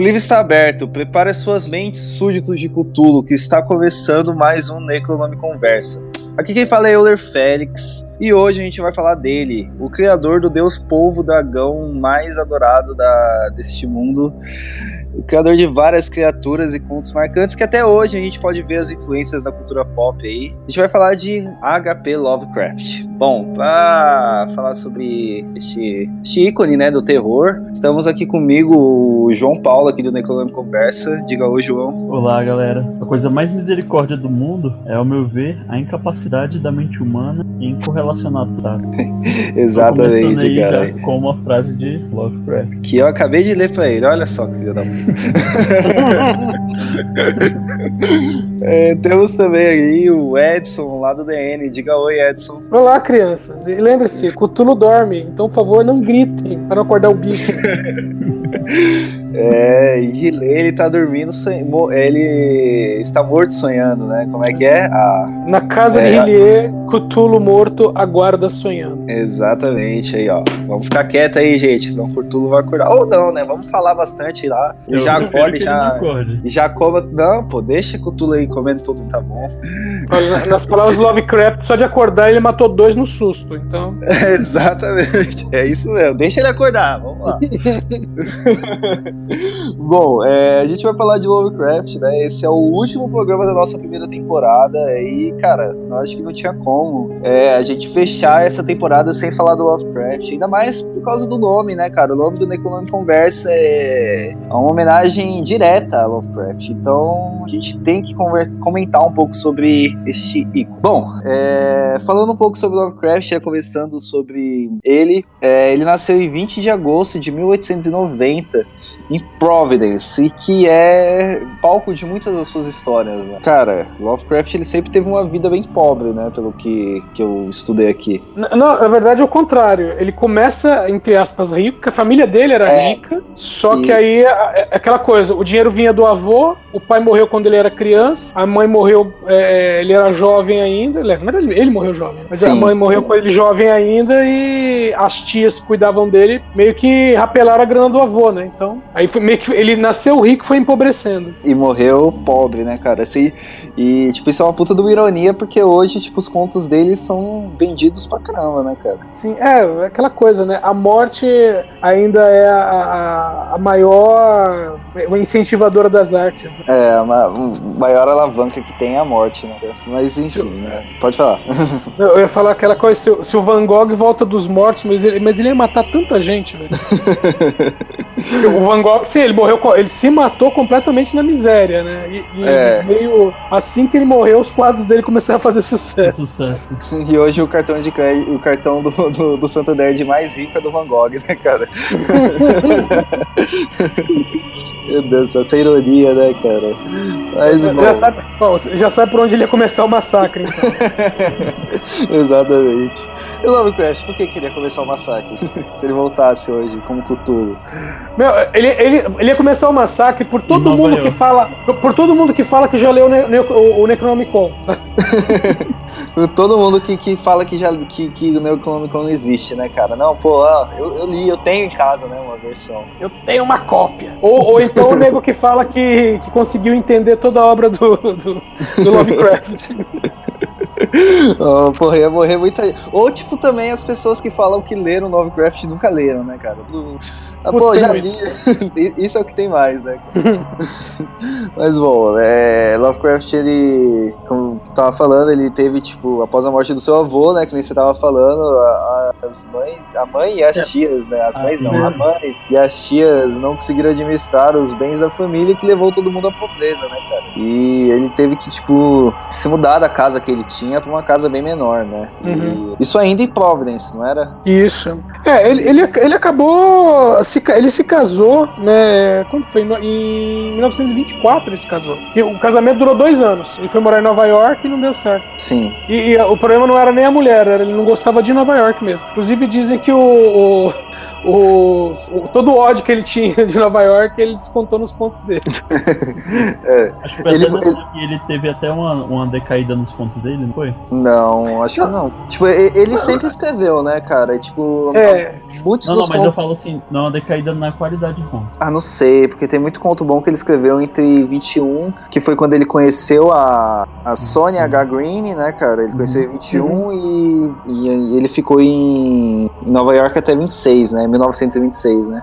O livro está aberto. Prepare suas mentes, súditos de Cthulhu, que está começando mais um Necronome Conversa. Aqui quem fala é Euler Félix, e hoje a gente vai falar dele, o criador do deus polvo dragão mais adorado da, deste mundo, o criador de várias criaturas e contos marcantes que até hoje a gente pode ver as influências da cultura pop aí. A gente vai falar de HP Lovecraft. Bom, para falar sobre este, este, ícone né, do terror, estamos aqui comigo o João Paulo aqui do Necronome Conversa. Diga oi, João. Olá, galera. A coisa mais misericórdia do mundo é, ao meu ver, a incapacidade da mente humana em correlacionar tudo. Exatamente, aí cara. Já com uma frase de Lovecraft. Que eu acabei de ler pra ele. Olha só que filho da puta. é, temos também aí o Edson lá do DN. Diga oi, Edson. Olá, crianças. E lembre-se, Cutulo dorme, então por favor não gritem para não acordar o bicho. É, e ele tá dormindo, ele está morto sonhando, né? Como é que é? Ah, Na casa é, de Hillier, Cutulo morto aguarda sonhando. Exatamente, aí ó. Vamos ficar quieto aí, gente, senão o Cutulo vai acordar. Ou não, né? Vamos falar bastante lá. E Eu já acorda, já, acorde. e já coma. Não, pô, deixa o Cutulo aí comendo tudo, tá bom. Nas palavras do Lovecraft, só de acordar ele matou dois no susto. Então, Exatamente, é isso mesmo. Deixa ele acordar, vamos lá. Bom, é, a gente vai falar de Lovecraft, né? Esse é o último programa da nossa primeira temporada. E, cara, eu acho que não tinha como é, a gente fechar essa temporada sem falar do Lovecraft. Ainda mais por causa do nome, né, cara? O nome do Necronome Conversa é uma homenagem direta a Lovecraft. Então, a gente tem que comentar um pouco sobre este ícone. Bom, é, falando um pouco sobre Lovecraft, já começando sobre ele, é, ele nasceu em 20 de agosto de 1890 em Providence, e que é palco de muitas das suas histórias. Né? Cara, Lovecraft ele sempre teve uma vida bem pobre, né? Pelo que, que eu estudei aqui. não, na verdade é o contrário. Ele começa, entre aspas, rico, porque a família dele era É. rica, só E- que aí é é aquela coisa, o dinheiro vinha do avô, o pai morreu quando ele era criança, a mãe morreu, é, ele era jovem ainda, ele morreu jovem, mas a Sim. mãe morreu com ele jovem ainda e as tias que cuidavam dele meio que rapelaram a grana do avô, né? Então, aí foi meio que ele nasceu rico e foi empobrecendo. E morreu pobre, né, cara? Assim, e, tipo, isso é uma puta de uma ironia, porque hoje, tipo, os contos dele são vendidos pra caramba, né, cara? Sim, é, é aquela coisa, né? A morte ainda é a, a, a maior incentivadora das artes. Né? É, a ma- a maior alavanca que tem é a morte, né? Mas, enfim, né? Pode falar. Eu ia falar aquela coisa, se, o- se o Van Gogh volta dos mortos, mas ele, mas ele ia matar tanta gente, velho. o Van Gogh, sim, ele morreu, ele se matou completamente na miséria, né? E, e É. meio assim que ele morreu, os quadros dele começaram a fazer sucesso. Sucesso. E hoje o cartão de o cartão do, do, do Santander de mais rico é do Van Gogh, né, cara? Meu Deus, essa ironia, né, cara? Mas, bom, Já sabe, bom, você já sabe por onde ele ia começar o massacre, então. exatamente. E o Lovecraft, por que queria começar o massacre? Se ele voltasse hoje, como Cthulhu. Meu, ele, ele, ele ia começar o massacre por todo Nova mundo York. que fala. Por, por todo mundo que fala que já leu o, Ne- Ne- o, o Necronomicon. Todo mundo que, que fala que, já, que, que o Necronomicon não existe, né, cara? Não, pô, eu, eu li, eu tenho em casa, né, uma versão. Eu tenho uma cópia. Ou, ou então o nego que fala que, que conseguiu entender toda a obra do, do, do Lovecraft. Oh, porra, ia morrer muita gente. Ou, tipo, também as pessoas que falam que leram Lovecraft nunca leram, né, cara? Ah, pô, já li. Isso é o que tem mais, né? Mas, bom, é, Lovecraft, ele, como tava falando, ele teve, tipo, após a morte do seu avô, né, que nem você tava falando, a- as mães, a mãe e as É. tias, né, as Ah, mães não, a mãe e as tias não conseguiram administrar os bens da família, que levou todo mundo à pobreza, né, cara? E ele teve que, tipo, se mudar da casa que ele tinha pra uma casa bem menor, né? Uhum. isso ainda em Providence, não era? Isso. É, É, ele, ele, ele acabou. Se, ele se casou, né? Quando foi? Em 1924 ele se casou. E o casamento durou dois anos. Ele foi morar em Nova York e não deu certo. Sim. E, e o problema não era nem a mulher, ele não gostava de Nova York mesmo. Inclusive dizem que o, o o, o, todo o ódio que ele tinha de Nova York, ele descontou nos pontos dele. é. Acho que ele, ele... ele teve até uma, uma decaída nos pontos dele, não foi? Não, acho que não. Tipo, ele sempre escreveu, né, cara? Tipo, é. muitos não, não, mas contos... eu falo assim, não uma decaída na qualidade do conto. Ah, não sei, porque tem muito conto bom que ele escreveu entre 21, que foi quando ele conheceu a, a Sonia H. Green, né, cara? Ele conheceu em 21 uhum. e, e ele ficou em Nova York até 26, né? 1926, né?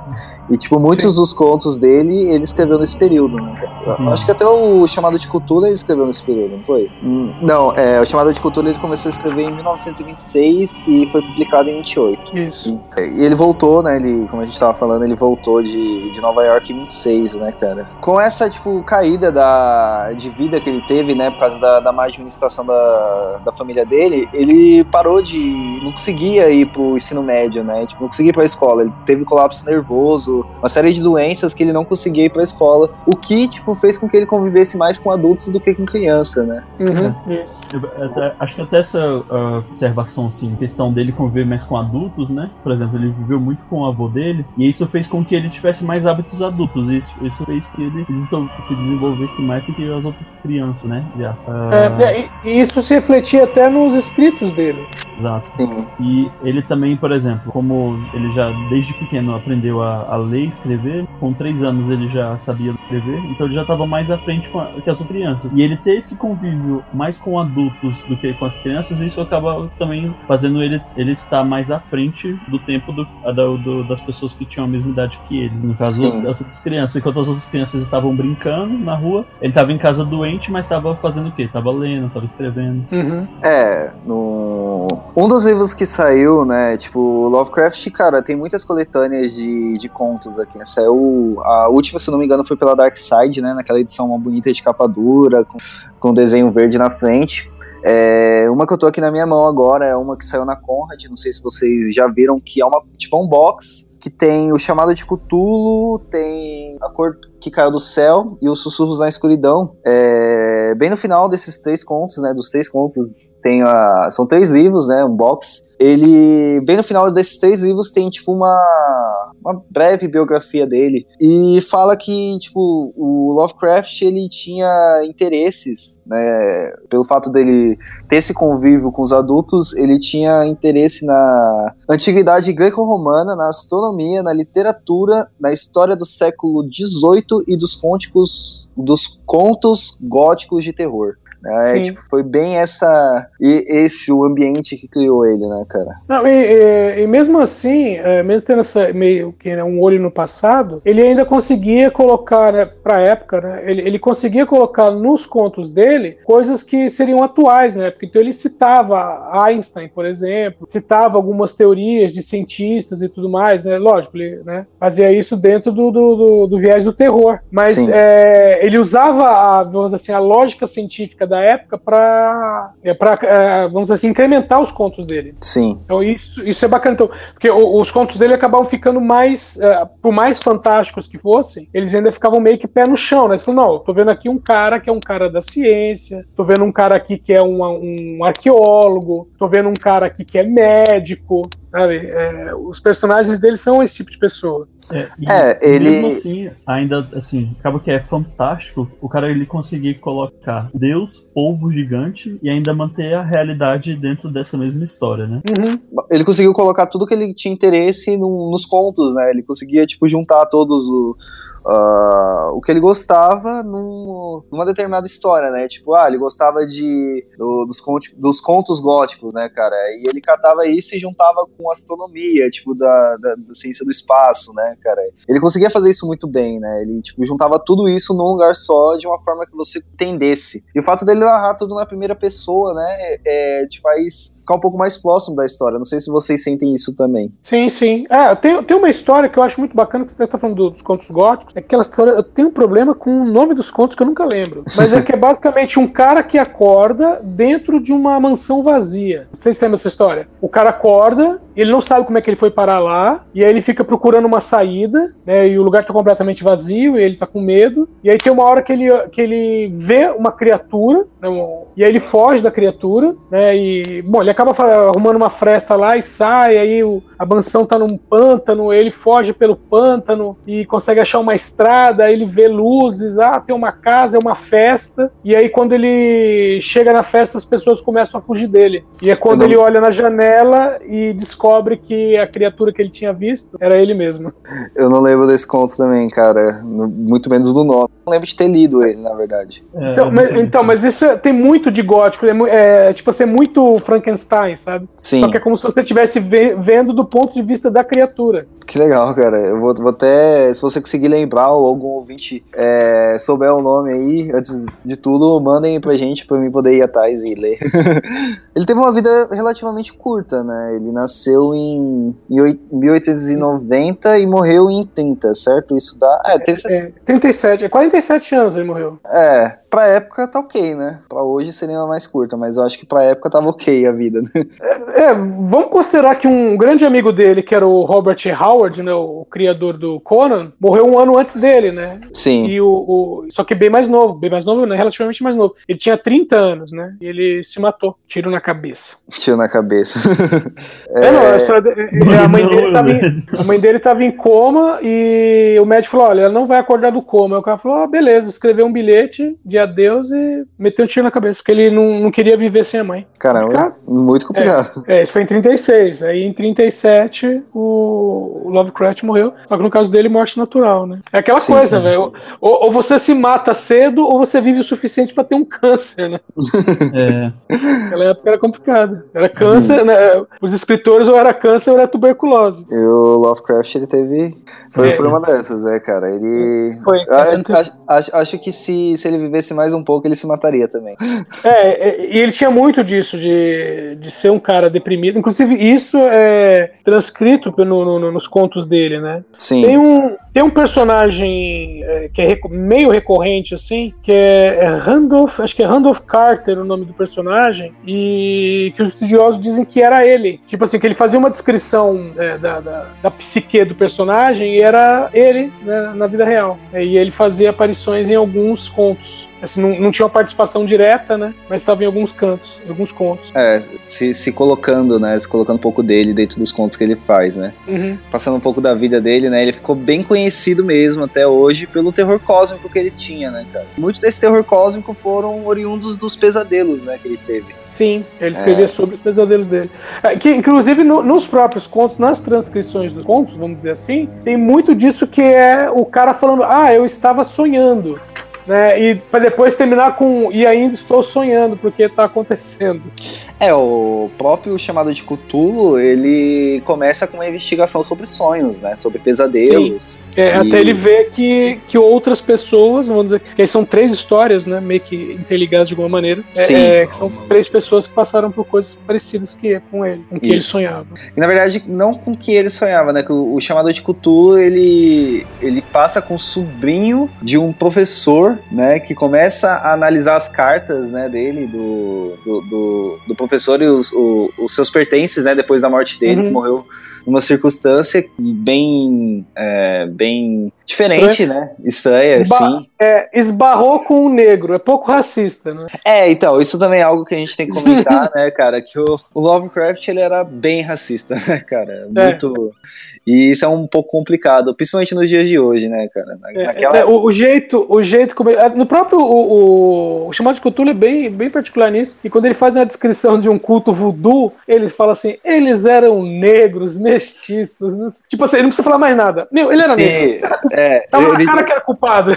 E, tipo, muitos Sim. dos contos dele, ele escreveu nesse período, né? Uhum. Acho que até o Chamado de Cultura ele escreveu nesse período, não foi? Hum, não, é, o Chamado de Cultura ele começou a escrever em 1926 e foi publicado em 28. Isso. E, e ele voltou, né? Ele, como a gente tava falando, ele voltou de, de Nova York em 26, né, cara? Com essa, tipo, caída da, de vida que ele teve, né, por causa da, da má administração da, da família dele, ele parou de. não conseguia ir pro ensino médio, né? Tipo, não conseguia ir pra escola. Ele teve colapso nervoso, uma série de doenças que ele não conseguia ir pra escola, o que, tipo, fez com que ele convivesse mais com adultos do que com criança, né? Uhum. É. Até, acho que até essa uh, observação, assim, questão dele conviver mais com adultos, né? Por exemplo, ele viveu muito com o avô dele, e isso fez com que ele tivesse mais hábitos adultos, isso, isso fez que ele se desenvolvesse mais do que as outras crianças, né? Uh... É, e isso se refletia até nos escritos dele. Exato. Sim. E ele também, por exemplo, como ele já desde pequeno aprendeu a, a ler e escrever, com três anos ele já sabia escrever, então ele já estava mais à frente a, que as crianças. E ele ter esse convívio mais com adultos do que com as crianças, isso acaba também fazendo ele, ele estar mais à frente do tempo do, do, do das pessoas que tinham a mesma idade que ele. No caso, Sim. das outras crianças. Enquanto as outras crianças estavam brincando na rua, ele estava em casa doente, mas estava fazendo o quê? Estava lendo, estava escrevendo. Uhum. É, no um dos livros que saiu, né, tipo, Lovecraft, cara, tem muitas coletâneas de, de contos aqui, né, saiu, a última, se não me engano, foi pela Dark Side, né, naquela edição uma bonita de capa dura, com, com desenho verde na frente, é, uma que eu tô aqui na minha mão agora é uma que saiu na Conrad, não sei se vocês já viram, que é uma, tipo, um box, que tem o chamado de Cthulhu, tem a cor que caiu do céu e os sussurros na escuridão. É, bem no final desses três contos, né, dos três contos tem a, são três livros, né, um box. Ele, bem no final desses três livros, tem, tipo, uma, uma breve biografia dele. E fala que, tipo, o Lovecraft, ele tinha interesses, né, pelo fato dele ter esse convívio com os adultos, ele tinha interesse na antiguidade greco-romana, na astronomia, na literatura, na história do século XVIII e dos contos, dos contos góticos de terror. É, tipo, foi bem essa e esse o ambiente que criou ele, né, cara? Não, e, e, e mesmo assim, é, mesmo tendo essa meio que né, um olho no passado, ele ainda conseguia colocar, né, pra época, né, ele, ele conseguia colocar nos contos dele coisas que seriam atuais, né? Porque então ele citava Einstein, por exemplo, citava algumas teorias de cientistas e tudo mais, né? Lógico, ele né, fazia isso dentro do, do, do, do viés do terror, mas é, ele usava a, vamos assim, a lógica científica da da época para é, é, vamos dizer assim, incrementar os contos dele. Sim. Então isso, isso é bacana. Então, porque os contos dele acabavam ficando mais, é, por mais fantásticos que fossem, eles ainda ficavam meio que pé no chão, né? Você falou, não, tô vendo aqui um cara que é um cara da ciência, tô vendo um cara aqui que é um, um arqueólogo, tô vendo um cara aqui que é médico, sabe? É, os personagens dele são esse tipo de pessoa. É, é ele. Mesmo assim, ainda assim, acaba que é fantástico o cara ele conseguir colocar Deus, povo gigante e ainda manter a realidade dentro dessa mesma história, né? Uhum. Ele conseguiu colocar tudo que ele tinha interesse no, nos contos, né? Ele conseguia, tipo, juntar todos o, uh, o que ele gostava num, numa determinada história, né? Tipo, ah, ele gostava de do, dos, contos, dos contos góticos, né, cara? E ele catava isso e juntava com astronomia, tipo, da, da, da, ciência do espaço, né, cara? Ele conseguia fazer isso muito bem, né? Ele, tipo, juntava tudo isso num lugar só de uma forma que você entendesse. E o fato dele narrar tudo na primeira pessoa, né, é, te faz ficar um pouco mais próximo da história. Não sei se vocês sentem isso também. Sim, sim. É, tem, tem uma história que eu acho muito bacana, que você tá falando dos contos góticos. É aquela história. Eu tenho um problema com o nome dos contos que eu nunca lembro. Mas é que é basicamente um cara que acorda dentro de uma mansão vazia. Se lembra essa história. O cara acorda, ele não sabe como é que ele foi parar lá, e aí ele fica procurando uma saída, né? E o lugar tá completamente vazio, e ele tá com medo. E aí tem uma hora que ele, que ele vê uma criatura, né, e aí ele foge da criatura, né? E, bom, ele acaba arrumando uma fresta lá e sai, aí o- a mansão tá num pântano, ele foge pelo pântano e consegue achar uma estrada, aí ele vê luzes, ah, tem uma casa, é uma festa, e aí quando ele chega na festa, as pessoas começam a fugir dele. E é quando não- ele olha na janela e descobre que a criatura que ele tinha visto era ele mesmo. Eu não lembro desse conto também, cara. No- Muito menos do nome. Não lembro de ter lido ele, na verdade. É, Então, mas, então, mas isso é- tem muito de gótico, é, é tipo assim, é muito Frankenstein, sabe? Sim, Só que é como se você estivesse ve- vendo do ponto de vista da criatura. que legal, cara. Eu vou, vou até. Se você conseguir lembrar ou algum ouvinte é, souber o nome aí, antes de tudo, mandem pra gente pra mim poder ir atrás e ler. ele teve uma vida relativamente curta, né? Ele nasceu em, em oi- 1890 e morreu em 30, certo? Isso dá. É, teve É, 37, é 47 anos ele morreu. É, pra época tá ok, né? Pra hoje seria uma mais curta, mas eu acho que pra época tava ok a vida, né? É, vamos considerar que um grande amigo dele, que era o Robert Howard, né, o criador do Conan, morreu um ano antes dele, né? Sim. E o, o- só que bem mais novo, bem mais novo, né? Relativamente mais novo. Ele tinha 30 anos, né? E ele se matou, tiro na cabeça. Tio na cabeça. É, não, a, história de- é, a, mãe dele tava em, velho. a mãe dele tava em coma e o médico falou: olha, ela não vai acordar do coma. Aí o cara falou: ah, beleza, escreveu um bilhete de adeus e meteu um tiro na cabeça, porque ele não, não queria viver sem a mãe. Caramba, Cara, muito complicado. É, isso foi em 36. Aí em 37 o, o Lovecraft morreu. Só que no caso dele, morte natural, né? É aquela Sim. coisa, velho. Ou, ou você se mata cedo ou você vive o suficiente pra ter um câncer, né? É, Naquela época era complicado. Era câncer, né? Os escritores ou era câncer ou era tuberculose. E o Lovecraft, ele teve. Foi, É. foi uma dessas, é, cara. Ele. Foi. Eu acho, acho, acho, acho que se, se ele vivesse mais um pouco, ele se mataria também. É, é, e ele tinha muito disso, de, de ser um cara deprimido. Inclusive, isso é transcrito no- no- nos contos dele, né? Sim. Tem um, tem um personagem é, que é meio recorrente, assim, que é, é Randolph, acho que é Randolph Carter o nome do personagem, e que os estudiosos dizem que era ele. Tipo assim, que ele fazia uma descrição é, da, da, da psique do personagem e era ele né, na vida real. E ele fazia aparições em alguns contos. Assim, não, não tinha uma participação direta, né? Mas estava em alguns cantos, em alguns contos. É, se, se colocando, né? Se colocando um pouco dele dentro dos contos que ele faz, né? Uhum. Passando um pouco da vida dele, né? Ele ficou bem conhecido mesmo até hoje pelo terror cósmico que ele tinha, né, cara? Muito desse terror cósmico foram oriundos dos pesadelos, né, que ele teve. Sim, ele escrevia É. sobre os pesadelos dele. É, Que, inclusive, no- nos próprios contos, nas transcrições dos contos, vamos dizer assim, tem muito disso que é o cara falando, ah, eu estava sonhando. Né, e para depois terminar com e ainda estou sonhando porque está acontecendo. É, o próprio chamado de Cthulhu, ele começa com uma investigação sobre sonhos, né? Sobre pesadelos. É, E- Até ele ver que, que outras pessoas, vamos dizer, que são três histórias, né, meio que interligadas de alguma maneira, é, Sim. é, que são três pessoas que passaram por coisas parecidas que com ele, com que ele Isso. sonhava. E na verdade, não com que ele sonhava, né? Que o, o chamado de Cthulhu, ele, ele passa com o sobrinho de um professor, né? Que começa a analisar as cartas, né, dele, do, do, do, do professor e os, o- os seus pertences, né? Depois da morte dele, Uhum. que morreu numa circunstância bem, é, bem diferente, né? Estranha, Ba- sim. É, esbarrou com o negro, é pouco racista, né? É, então, isso também é algo que a gente tem que comentar, né, cara? Que o, o Lovecraft, ele era bem racista, né, cara? É. Muito. E isso é um pouco complicado, principalmente nos dias de hoje, né, cara? Na- É, naquela é, o, o jeito, o jeito como ele- é, no próprio o, o, chamado de Cthulhu é bem, bem particular nisso. E quando ele faz uma descrição de um culto voodoo, ele fala assim: eles eram negros, mestiços, tipo assim, ele não precisa falar mais nada. Meu, ele era negro. É, Tava ele- na cara que era culpado.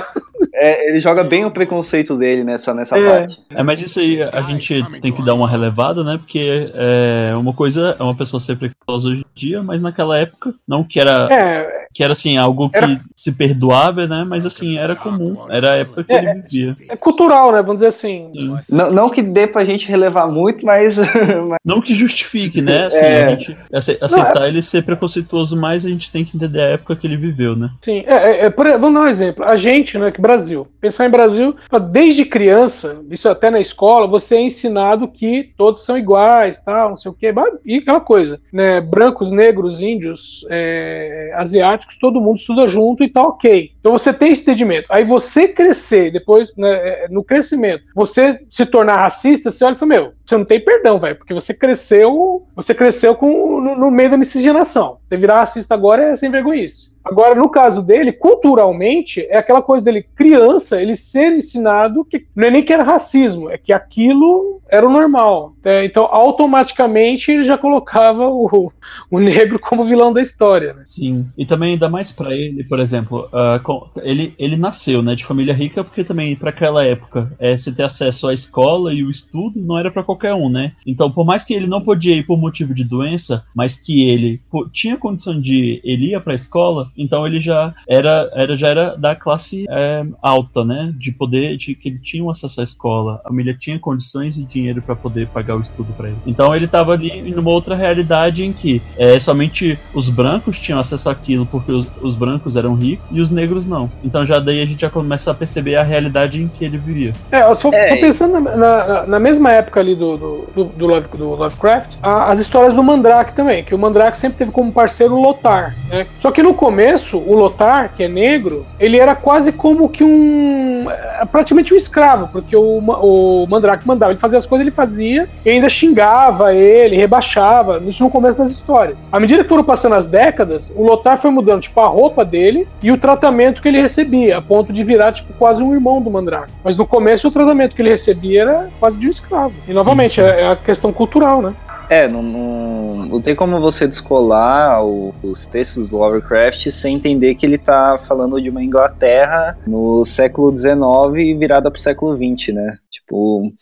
É, ele joga bem o preconceito dele nessa, nessa É. parte. É, mas isso aí a gente tem que dar uma relevada, né? Porque é uma coisa é uma pessoa ser preconceituosa hoje em dia, mas naquela época, não que era, É, que era assim, algo que Era- se perdoava, né? Mas assim, era comum. Era a época que É, ele vivia. é cultural, né? Vamos dizer assim. Sim. Não, não que dê pra gente relevar muito, mas. Não que justifique, né? Assim, É. a gente ace- aceitar ele ser preconceituoso, mas a gente tem que entender a época que ele viveu, né? Sim, é, é, é, por- vamos dar um exemplo. A gente, né, que Brasil, pensar em Brasil, desde criança, isso até na escola, você é ensinado que todos são iguais, tal, não sei o quê, e aquela coisa, né, brancos, negros, índios, é, asiáticos, todo mundo estuda junto e tá ok. Então você tem esse entendimento. Aí você crescer, depois, né, é, no crescimento, você se tornar racista, você olha e fala, meu, você não tem perdão, velho, porque você cresceu, você cresceu com, no, no meio da miscigenação. Você virar racista agora é sem vergonhice. Agora, no caso dele, culturalmente, é aquela coisa dele, criança, ele ser ensinado que não é nem que era racismo, é que aquilo era o normal. né? Então, automaticamente, ele já colocava o, o negro como vilão da história. Né? Sim. E também ainda mais pra ele, por exemplo, com- ele, ele nasceu, né, de família rica, porque também pra aquela época, é, se ter acesso à escola e o estudo não era pra qualquer um, né? Então, por mais que ele não podia ir por motivo de doença, mas que ele tinha condição de ele ia pra escola, então ele já era, era já era da classe é, alta, né? De poder, de que ele tinha um acesso à escola, a família tinha condições e dinheiro pra poder pagar o estudo pra ele. Então ele tava ali numa outra realidade em que é, somente os brancos tinham acesso àquilo porque os, os brancos eram ricos e os negros não. Então já daí a gente já começa a perceber a realidade em que ele vivia. É, eu só É, tô pensando na, na- na mesma época ali do, do, do, do Love- do Lovecraft, a- as histórias do Mandrake também, que o Mandrake sempre teve como parceiro o Lotar, né? Só que no começo, o Lotar, que é negro, ele era quase como que um. é, praticamente um escravo, porque o, o Mandrake mandava ele fazer as coisas, ele fazia, e ainda xingava ele, rebaixava, isso no começo das histórias. À medida que foram passando as décadas, o Lotar foi mudando, tipo, a roupa dele e o tratamento que ele recebia, a ponto de virar, tipo, quase um irmão do Mandrake. Mas no começo, o tratamento que ele recebia era quase de um escravo. E novamente, é, é a questão cultural, né? É, não, não, não tem como você descolar o- os textos do Lovecraft sem entender que ele tá falando de uma Inglaterra no século XIX virada pro século XX, né? Tipo,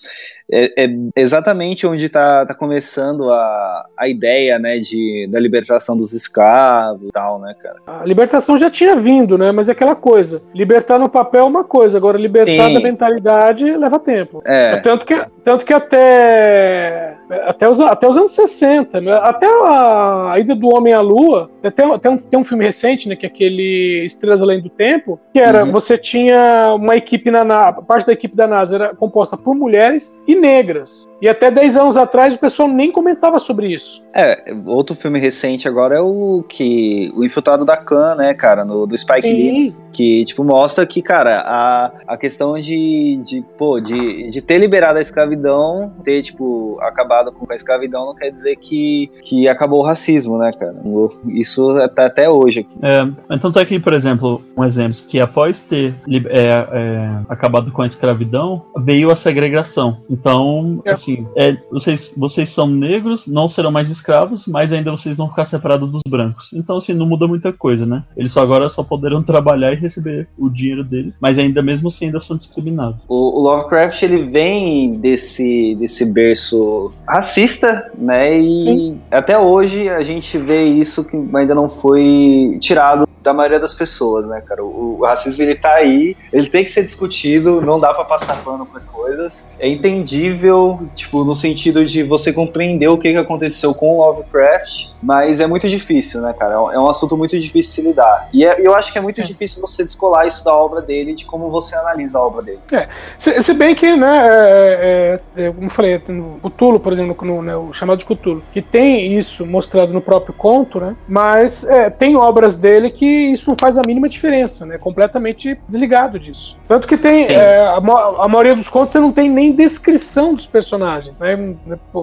é, é exatamente onde tá, tá começando a, a ideia, né, de, da libertação dos escravos e tal, né, cara? A libertação já tinha vindo, né? Mas é aquela coisa. Libertar no papel é uma coisa, agora libertar Sim. da mentalidade leva tempo. É, Tanto que, tanto que até, até, os, até os anos 60, né? até a, a ida do Homem à Lua, até, até um, tem um filme recente, né, que é aquele Estrelas Além do Tempo, que era, Uhum. você tinha uma equipe na NASA, parte da equipe da NASA era composta por mulheres e negras. E até 10 anos atrás o pessoal nem comentava sobre isso. É, outro filme recente agora é o que o Infiltrado da Khan, né, cara, no, do Spike. Lee, que tipo mostra que, cara, a, a questão de, de pô, de, de ter liberado a escravidão, ter tipo acabado com a escravidão não quer dizer que, que acabou o racismo, né, cara? Isso tá até hoje aqui. É, então tá aqui, por exemplo, um exemplo que após ter é, é, acabado com a escravidão, veio a segregação. Então, É. assim, é, vocês, vocês são negros, não serão mais escravos, mas ainda vocês vão ficar separados dos brancos. Então, assim, não muda muita coisa, né? Eles só agora só poderão trabalhar e receber o dinheiro deles, mas ainda mesmo assim ainda são discriminados. O, o Lovecraft ele vem desse, desse berço racista, né? E até hoje a gente vê isso que ainda não foi tirado da maioria das pessoas, né, cara? O, o racismo ele tá aí, ele tem que ser discutido, não dá pra passar pano com as coisas. É entendível, tipo, no sentido de você compreender o que, que aconteceu com o Lovecraft, mas é muito difícil, né, cara? É um, é um assunto muito difícil de se lidar. E é- eu acho que é muito difícil você descolar isso da obra dele, de como você analisa a obra dele. Se, se bem que, né, é, é, é, como eu falei, no Cthulhu, por exemplo, no, né, o chamado de Cthulhu, que tem isso mostrado no próprio conto, né, mas é, tem obras dele que isso não faz a mínima diferença, né, completamente desligado disso. Tanto que tem, é, a, a maioria dos contos você não tem nem descrição dos personagens, né,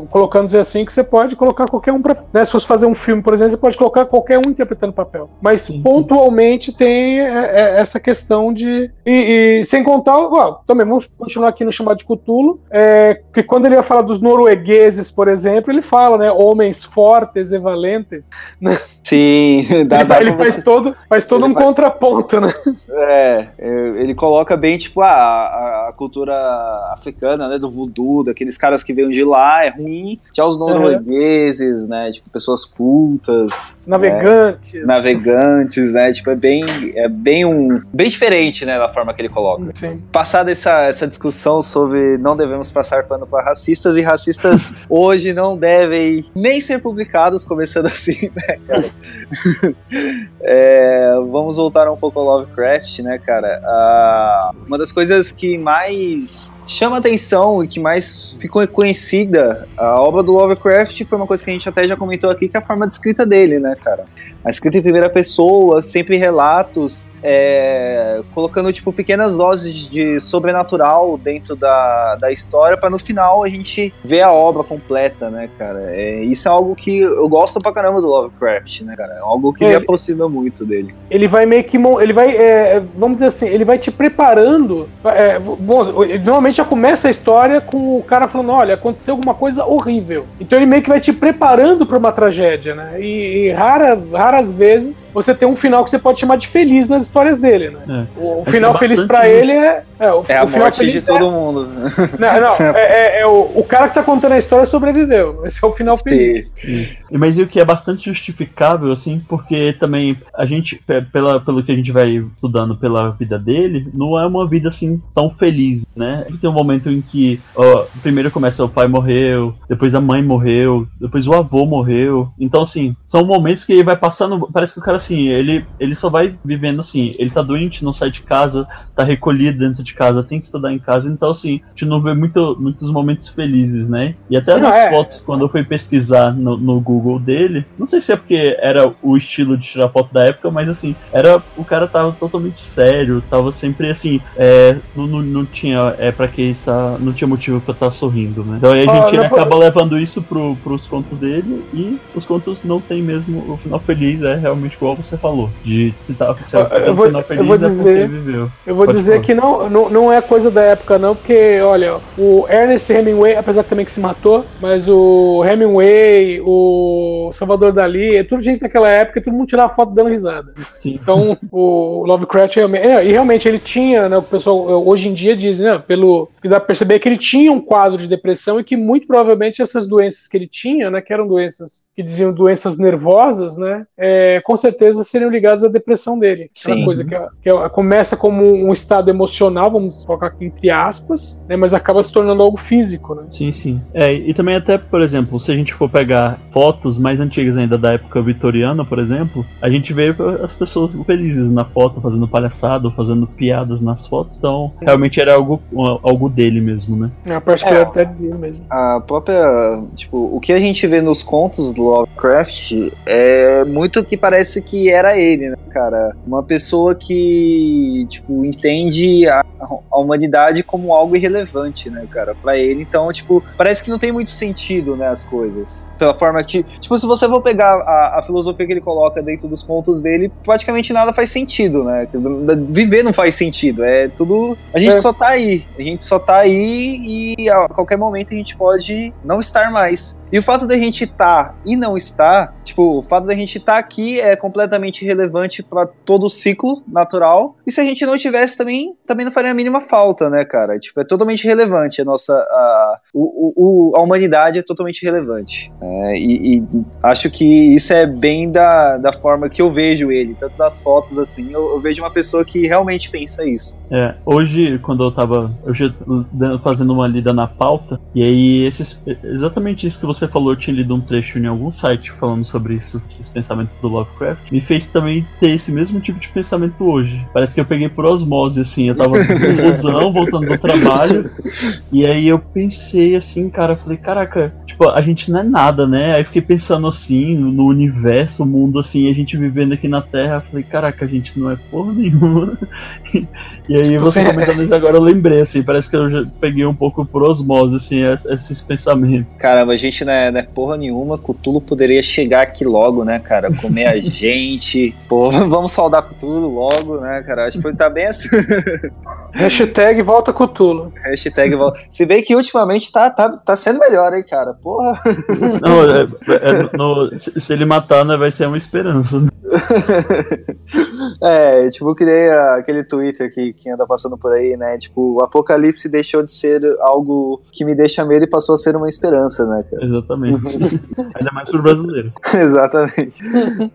colocando dizer assim que você pode colocar qualquer um pra, né, se fosse fazer um filme, por exemplo, você pode colocar qualquer um interpretando o papel, mas Sim. pontualmente tem é, é, essa questão de e, e sem contar, ó, também vamos continuar aqui no chamado de Cthulhu, é, que quando ele vai falar dos noruegueses, por exemplo, ele fala, né, homens fortes e valentes. Sim, dá, ele dá ele pra faz você... todo, faz todo Ele um faz- contraponto, né? É, é, ele coloca bem, tipo, a, a, a cultura africana, né, do voodoo, daqueles caras que veio de lá, é ruim. Já os noruegueses, né, tipo, pessoas cultas, Navegantes. navegantes, né, tipo, é bem, é bem um, bem diferente, né, da forma que ele coloca. Sim. Passada essa, essa discussão sobre não devemos passar pano para racistas, e racistas hoje não devem nem ser publicados, começando assim, né, cara? É, vamos voltar um pouco ao Lovecraft, né, cara? Ah, uma das coisas que mais chama atenção e que mais ficou conhecida a obra do Lovecraft foi uma coisa que a gente até já comentou aqui, que é a forma de escrita dele, né, cara? A escrita em primeira pessoa, sempre relatos, é, colocando, tipo, pequenas doses de sobrenatural dentro da, da história, para no final a gente ver a obra completa, né, cara? É, isso é algo que eu gosto pra caramba do Lovecraft, né, cara? É algo que É, me ele- aproxima muito dele. Ele vai meio que. Ele vai. é, vamos dizer assim, ele vai te preparando. é, bom, ele normalmente já começa a história com o cara falando: olha, aconteceu alguma coisa horrível. Então ele meio que vai te preparando pra uma tragédia, né? E, e rara, raras vezes você tem um final que você pode chamar de feliz nas histórias dele, né? É. O, o Acho final é feliz isso. ele é. É, o, É a o final morte feliz de é- todo mundo. Não, não, é, é- é o, o cara que tá contando a história sobreviveu. Esse é o final feliz. E- Mas e o que é bastante justificável, assim, porque também a gente, pe- pela, pelo que a gente vai estudando pela vida dele, não é uma vida assim tão feliz, né? Tem um momento em que ó, primeiro começa o pai morreu, depois a mãe morreu, depois o avô morreu. Então, assim, são momentos que ele vai passando. Parece que o cara, assim, ele, ele só vai vivendo assim. Ele tá doente, não sai de casa, tá recolhido dentro de casa, tem que estudar em casa. Então, assim, a gente não vê muito, muitos momentos felizes, né? E até Não, nas é. fotos, quando eu fui pesquisar no, no Google dele, não sei se é porque era o estilo de tirar foto da época, mas assim, era o cara tava totalmente sério, tava sempre assim, é, não, não, não tinha é para que está, não tinha motivo pra estar sorrindo, né? Então aí a gente acaba levando isso pro, pros contos dele e os contos não tem mesmo o final feliz, é realmente igual você falou, de se tá se tem eu vou- final eu feliz vou é porque dizer- viveu. Eu vou Pode dizer falar. que não, não, não é coisa da época, não, porque, olha, o Ernest Hemingway, apesar também que se matou, mas o Hemingway, o Salvador Dali, é tudo gente daquela época, todo mundo tirava foto dando risada. Sim. Então, o Lovecraft realmente. é, e realmente ele tinha, né? O pessoal hoje em dia diz, né? Pelo que dá pra perceber que ele tinha um quadro de depressão e que muito provavelmente essas doenças que ele tinha, né? Que eram doenças que diziam doenças nervosas, né? é, com certeza seriam ligadas à depressão dele. Aquela Sim. coisa que, que começa como um estado emocional, vamos colocar aqui entre aspas, né? Mas acaba se tornando algo físico, né? Sim, sim. É, e também até, por exemplo, se a gente for pegar fotos mais antigas ainda da época vitoriana, por exemplo, a gente vê as pessoas felizes na foto, fazendo palhaçada, ou fazendo piadas nas fotos, então realmente era algo, algo dele mesmo, né? É a particularidade dele mesmo. A própria. Tipo, o que a gente vê nos contos do Lovecraft é muito que parece que era ele, né, cara? Uma pessoa que, tipo, entende a, a humanidade como algo irrelevante, né, cara, pra ele. Então, tipo, parece que não tem muito sentido, né, as coisas. Pela forma que. Tipo, se você for pegar a, a filosofia que ele coloca dentro dos contos dele, praticamente nada faz sentido, né? Viver não faz sentido. É tudo. A gente É. só tá aí. A gente só tá aí e a qualquer momento a gente pode não estar mais. E o fato da gente estar e não estar, tipo, o fato da gente estar aqui é completamente relevante para todo o ciclo natural. E se a gente não tivesse também, também não faria a mínima falta, né, cara? Tipo, é totalmente relevante a nossa. A, o, o- a humanidade é totalmente relevante. É, e, e acho que isso é bem da, da forma que eu vejo ele, tanto das fotos assim, eu, eu vejo uma pessoa que realmente pensa isso. É, hoje, quando eu tava hoje, fazendo uma lida na pauta, e aí esses, exatamente isso que você falou, eu tinha lido um trecho em algum site falando sobre isso, esses pensamentos do Lovecraft, me fez também ter esse mesmo tipo de pensamento hoje. Parece que eu peguei por osmose, assim, eu tava no busão, voltando do trabalho, e aí eu pensei assim, cara, falei, caraca, tipo, a gente não é nada, né? Aí fiquei pensando assim, no, universo, o mundo assim, a gente vivendo aqui na Terra, falei, caraca, a gente não é porra nenhuma. E aí Tipo, você você- comentando isso agora eu lembrei, assim, parece que eu já peguei um pouco por osmose, assim, es- esses pensamentos. Caramba, a gente não é, não é porra nenhuma. Cthulhu poderia chegar aqui logo, né, cara? Comer a gente. Pô, vamos saudar Cthulhu logo, né, cara? Acho que foi, tá bem assim. Hashtag volta Cutulo. Hashtag. vol- Se bem que ultimamente tá, tá, tá sendo melhor, hein, cara? porra. Não, é, é, no, se ele matar, né, vai ser uma esperança. Né? é, tipo, eu criei aquele Twitter que, que anda passando por aí, né? Tipo, o apocalipse deixou de ser algo que me deixa medo e passou a ser uma esperança, né, cara? Exatamente. Ainda mais pro brasileiro. Exatamente.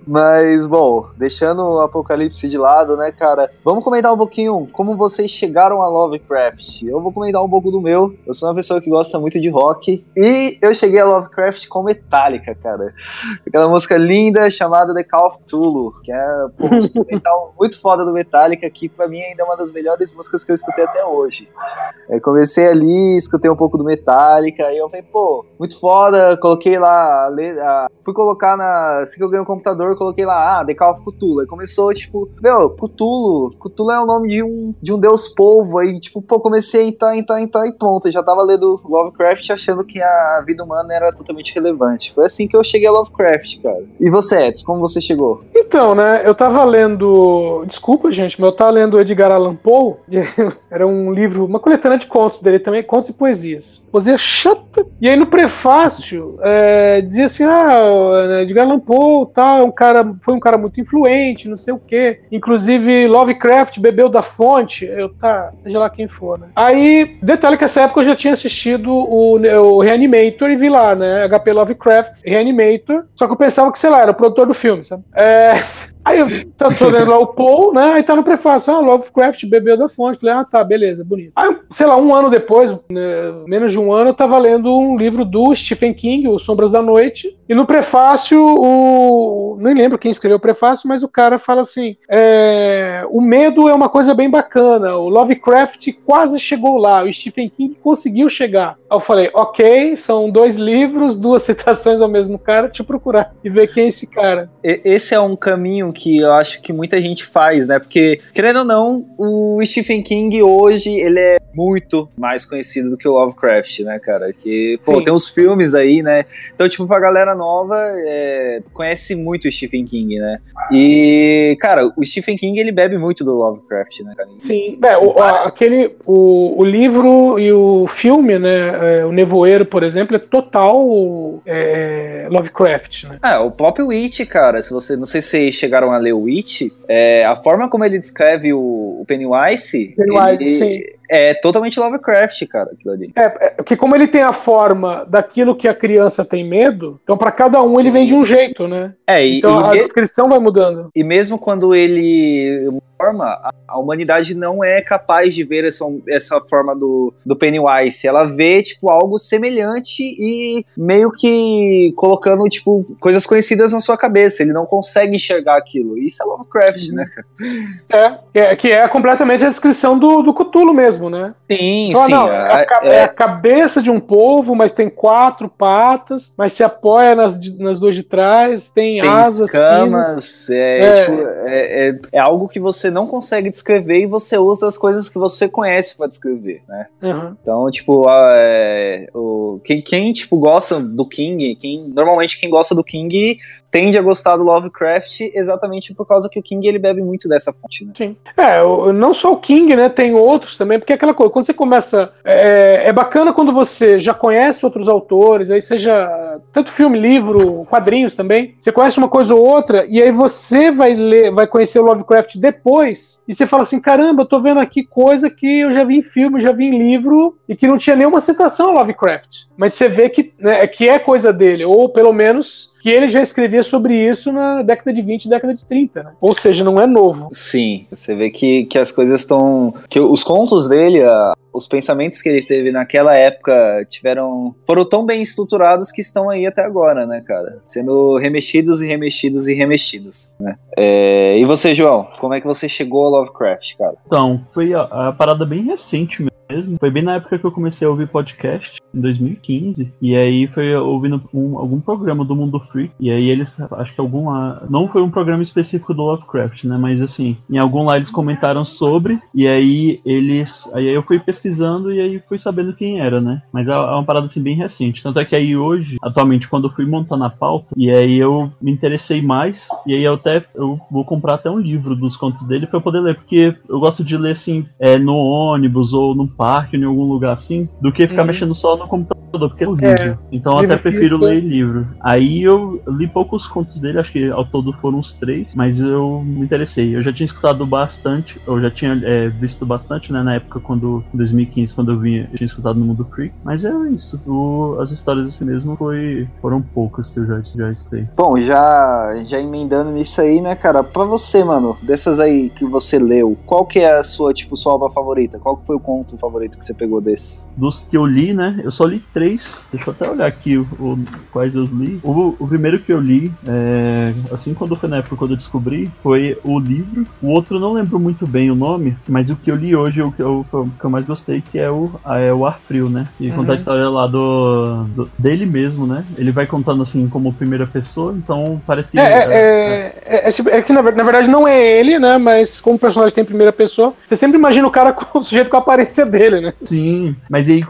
Mas, bom, deixando o apocalipse de lado, né, cara? Vamos comentar um pouquinho como vocês chegaram a Lovecraft. Eu vou comentar um pouco do meu. Eu sou uma pessoa que gosta muito de rock. E eu cheguei a Lovecraft com Metallica, cara. Aquela música linda chamada The Call of Cthulhu, que é um instrumental muito foda do Metallica, que pra mim ainda é uma das melhores músicas que eu escutei até hoje. Eu comecei ali, escutei um pouco do Metallica, aí eu falei, pô, muito foda, coloquei lá, fui colocar na. Assim que eu ganhei um computador, coloquei lá, ah, The Call of Cthulhu. Aí começou, tipo, meu, Cthulhu, Cthulhu é o nome de um, de um deus polvo. Aí, tipo, pô, comecei a entrar, entrar, entrar e pronto. Eu já tava lendo Lovecraft achando que a vida humana era totalmente relevante. Foi assim que eu cheguei a Lovecraft, cara. E você, Edson, como você chegou? Então, né, eu tava lendo. Desculpa, gente, mas eu tava lendo Edgar Allan Poe. Era um livro, uma coletânea de contos dele também, contos e poesias. Poesia chata. E aí no prefácio é, dizia assim: ah, né, Edgar Allan Poe tá, um cara, foi um cara muito influente, não sei o quê. Inclusive, Lovecraft bebeu da fonte. Eu, tá, seja lá quem for, né? Aí, detalhe que nessa época eu já tinha assistido o, o Reanimator e vi lá, né? HP Lovecraft Reanimator. Só que eu pensava que, sei lá, era o produtor do filme, sabe? É. Aí eu tô lendo lá o Paul, né? Aí tá no prefácio, ah, Lovecraft bebeu da fonte. Falei, ah, tá, beleza, bonito. Aí, sei lá, um ano depois, né, menos de um ano, eu tava lendo um livro do Stephen King, O Sombras da Noite. E no prefácio, o. Nem lembro quem escreveu o prefácio, mas o cara fala assim: é... o medo é uma coisa bem bacana. O Lovecraft quase chegou lá, o Stephen King conseguiu chegar. Aí eu falei, ok, são dois livros, duas citações ao mesmo cara, te procurar e ver quem é esse cara. Esse é um caminho que eu acho que muita gente faz, né? Porque, querendo ou não, o Stephen King hoje, ele é muito mais conhecido do que o Lovecraft, né, cara? Que, pô, Sim. tem uns filmes aí, né? Então, tipo, pra galera nova, é, conhece muito o Stephen King, né? E, cara, o Stephen King, ele bebe muito do Lovecraft, né, cara? Sim, é, o, aquele, o, o livro e o filme, né, é, o Nevoeiro, por exemplo, é total é, Lovecraft, né? É, o próprio Witch, cara, se você, não sei se vocês chegaram a ler Witch, é, a forma como ele descreve o, o Pennywise, Pennywise ele, sim é totalmente Lovecraft, cara, aquilo ali. É, é, porque como ele tem a forma daquilo que a criança tem medo, então para cada um ele vem de um jeito, né? É, e, então e a descrição vai mudando. E mesmo quando ele forma, a, humanidade não é capaz de ver essa, essa forma do, do Pennywise. Ela vê, tipo, algo semelhante e meio que colocando, tipo, coisas conhecidas na sua cabeça. Ele não consegue enxergar aquilo. Isso é Lovecraft, né, cara? É, é, que é completamente a descrição do, do Cthulhu mesmo, né? Sim, então, sim. Não, é, a, é, é, a, cabeça de um povo, mas tem quatro patas, mas se apoia nas, nas duas de trás, tem, tem asas. escamas, é, é, tipo, é, é, é algo que você não consegue descrever e você usa as coisas que você conhece para descrever, né? Uhum. Então, tipo, é, o, quem, quem, tipo, gosta do King, quem, normalmente quem gosta do King tende a gostar do Lovecraft exatamente por causa que o King ele bebe muito dessa fonte, né? Sim. É, não só o King, né? Tem outros também, porque é aquela coisa, quando você começa. É, é bacana quando você já conhece outros autores, aí seja tanto filme, livro, quadrinhos também. Você conhece uma coisa ou outra, e aí você vai ler, vai conhecer o Lovecraft depois, e você fala assim: caramba, eu tô vendo aqui coisa que eu já vi em filme, já vi em livro, e que não tinha nenhuma citação ao Lovecraft. Mas você vê que, né, que é coisa dele, ou pelo menos que ele já escrevia sobre isso na década de 20 década de 30, né? Ou seja, não é novo. Sim, você vê que, que as coisas estão. que os contos dele, a, os pensamentos que ele teve naquela época tiveram. foram tão bem estruturados que estão aí até agora, né, cara? Sendo remexidos e remexidos e remexidos, né? É, e você, João, como é que você chegou a Lovecraft, cara? Então, foi a, a parada bem recente mesmo. Foi bem na época que eu comecei a ouvir podcast, em 2015. E aí foi ouvindo um, algum programa do Mundo Free. E aí eles, acho que algum lá. Não foi um programa específico do Lovecraft, né? Mas assim, em algum lá eles comentaram sobre. E aí eles. Aí eu fui pesquisar pesquisando e aí fui sabendo quem era, né? Mas é, é uma parada assim bem recente. Tanto é que aí hoje, atualmente, quando eu fui montando a pauta, e aí eu me interessei mais, e aí eu até eu vou comprar até um livro dos contos dele para poder ler, porque eu gosto de ler assim, é, no ônibus ou no parque, em algum lugar assim, do que ficar uhum. mexendo só no computador, porque é horrível. É, então eu até prefiro físico. ler livro. Aí eu li poucos contos dele, acho que ao todo foram uns três, mas eu me interessei. Eu já tinha escutado bastante, eu já tinha é, visto bastante, né, na época quando, 2015, quando eu vinha, eu tinha escutado no Mundo Freak, mas é isso. O, as histórias assim mesmo foi, foram poucas que eu já, já escutei. Bom, já, já emendando nisso aí, né, cara, pra você, mano, dessas aí que você leu, qual que é a sua, tipo, sua obra favorita? Qual que foi o conto favorito que você pegou desse? Dos que eu li, né, eu só li três, deixa eu até olhar aqui o, o quais eu li. O, o primeiro que eu li, é, assim quando foi na época quando eu descobri, foi o livro. O outro eu não lembro muito bem o nome, mas o que eu li hoje, o que eu, o que eu mais gostei, que é o, é o Ar Frio, né? E uhum. conta a história lá do, do, dele mesmo, né? Ele vai contando assim como primeira pessoa, então parece que. É, é, é, é, é, tipo, é que na, na, verdade não é ele, né? Mas como o personagem tem primeira pessoa, você sempre imagina o cara com o sujeito com a aparência dele, né? Sim, mas aí